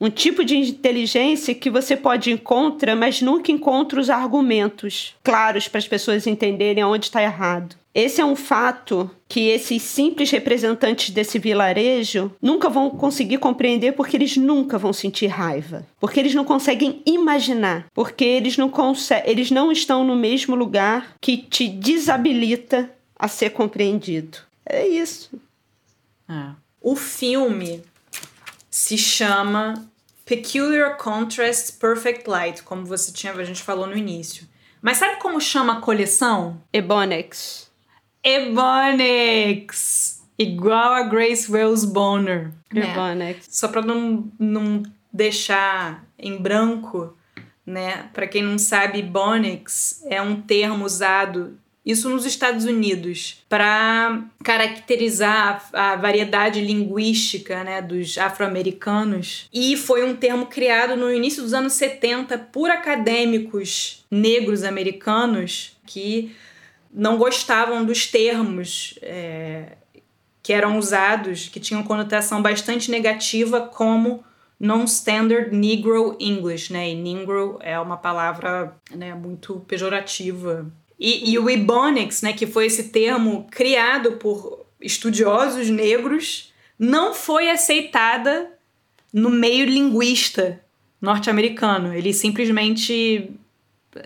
Um tipo de inteligência que você pode encontrar, mas nunca encontra os argumentos claros para as pessoas entenderem onde está errado. Esse é um fato que esses simples representantes desse vilarejo nunca vão conseguir compreender porque eles nunca vão sentir raiva, porque eles não conseguem imaginar, porque eles não eles não estão no mesmo lugar que te desabilita a ser compreendido. É isso. É. O filme se chama Peculiar Contrast Perfect Light, como você tinha, a gente falou no início. Mas sabe como chama a coleção? Ebonics. Ebonics! Igual a Grace Wells Bonner. Ebonics. Só pra não, não deixar em branco, né? Para quem não sabe, Ebonics é um termo usado isso nos Estados Unidos, para caracterizar a, variedade linguística né, dos afro-americanos. E foi um termo criado no início dos anos 70 por acadêmicos negros americanos que não gostavam dos termos é, que eram usados, que tinham conotação bastante negativa, como non-standard Negro English, né? E Negro é uma palavra né, muito pejorativa e, e o Ebonics, né, que foi esse termo criado por estudiosos negros, não foi aceitada no meio linguista norte-americano. Eles simplesmente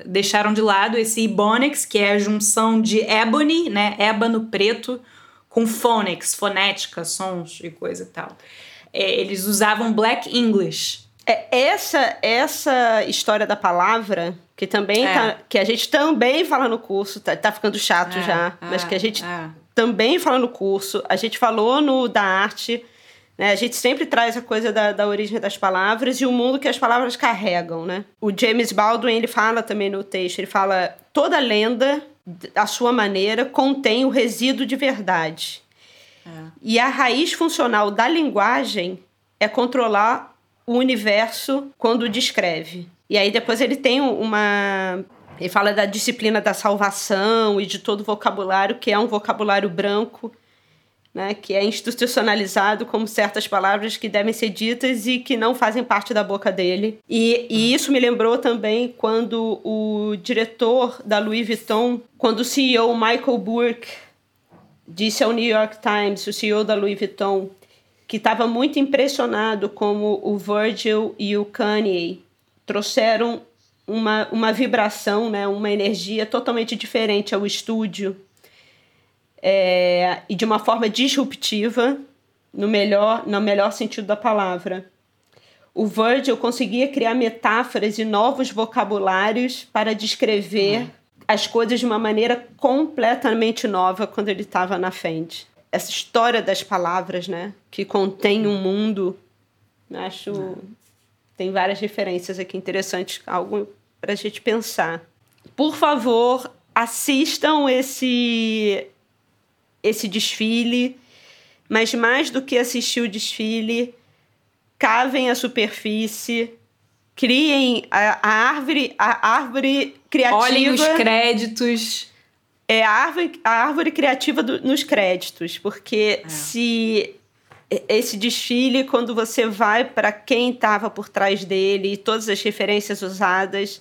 deixaram de lado esse Ebonics, que é a junção de ebony, né, ébano preto, com phonics, fonética, sons e coisa e tal. É, eles usavam Black English. É, essa, essa história da palavra que também é. tá, que a gente também fala no curso, tá, tá ficando chato é, já, é, mas que a gente é. também fala no curso, a gente falou no da arte, né? A gente sempre traz a coisa da, da origem das palavras e o mundo que as palavras carregam, né? O James Baldwin, ele fala também no texto, ele fala toda lenda, à sua maneira, contém o resíduo de verdade. É. E a raiz funcional da linguagem é controlar o universo quando descreve. E aí depois ele tem uma. Ele fala da disciplina da salvação e de todo o vocabulário, que é um vocabulário branco, né, que é institucionalizado como certas palavras que devem ser ditas e que não fazem parte da boca dele. E, e isso me lembrou também quando o diretor da Louis Vuitton, quando o CEO Michael Burke disse ao New York Times, o CEO da Louis Vuitton, que estava muito impressionado como o Virgil e o Kanye trouxeram uma, uma vibração, né, uma energia totalmente diferente ao estúdio é, e de uma forma disruptiva, no melhor, no melhor sentido da palavra. O Virgil conseguia criar metáforas e novos vocabulários para descrever uhum. as coisas de uma maneira completamente nova quando ele estava na frente. Essa história das palavras, né, que contém um mundo, acho uhum tem várias referências aqui interessantes, algo para a gente pensar. Por favor, assistam esse esse desfile, mas mais do que assistir o desfile, cavem a superfície, criem a, a árvore, a árvore criativa. Olhem os créditos. É a árvore, a árvore criativa do, nos créditos, porque é. se esse desfile, quando você vai para quem estava por trás dele, todas as referências usadas,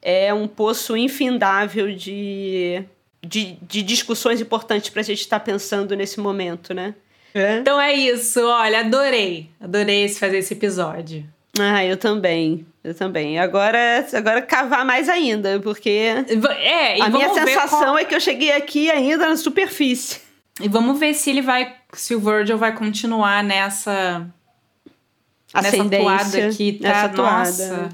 é um poço infindável de, de, de discussões importantes para a gente estar tá pensando nesse momento, né? É? Então é isso, olha, adorei. Adorei fazer esse episódio. Ah, eu também. Eu também. Agora, agora cavar mais ainda, porque é, a minha sensação qual... é que eu cheguei aqui ainda na superfície. E vamos ver se ele vai, se o Virgil vai continuar nessa nessa toada que tá, nessa toada. nossa,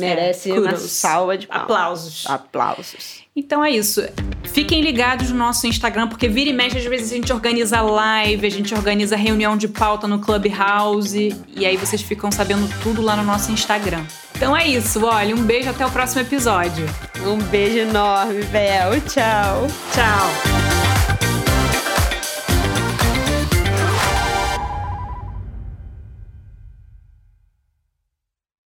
merece é, uma salva de palmas. aplausos. Aplausos. Então é isso. Fiquem ligados no nosso Instagram, porque vira e mexe, às vezes a gente organiza live, a gente organiza reunião de pauta no Clubhouse, e aí vocês ficam sabendo tudo lá no nosso Instagram. Então é isso, olha, um beijo até o próximo episódio. Um beijo enorme, Bel. Tchau. Tchau.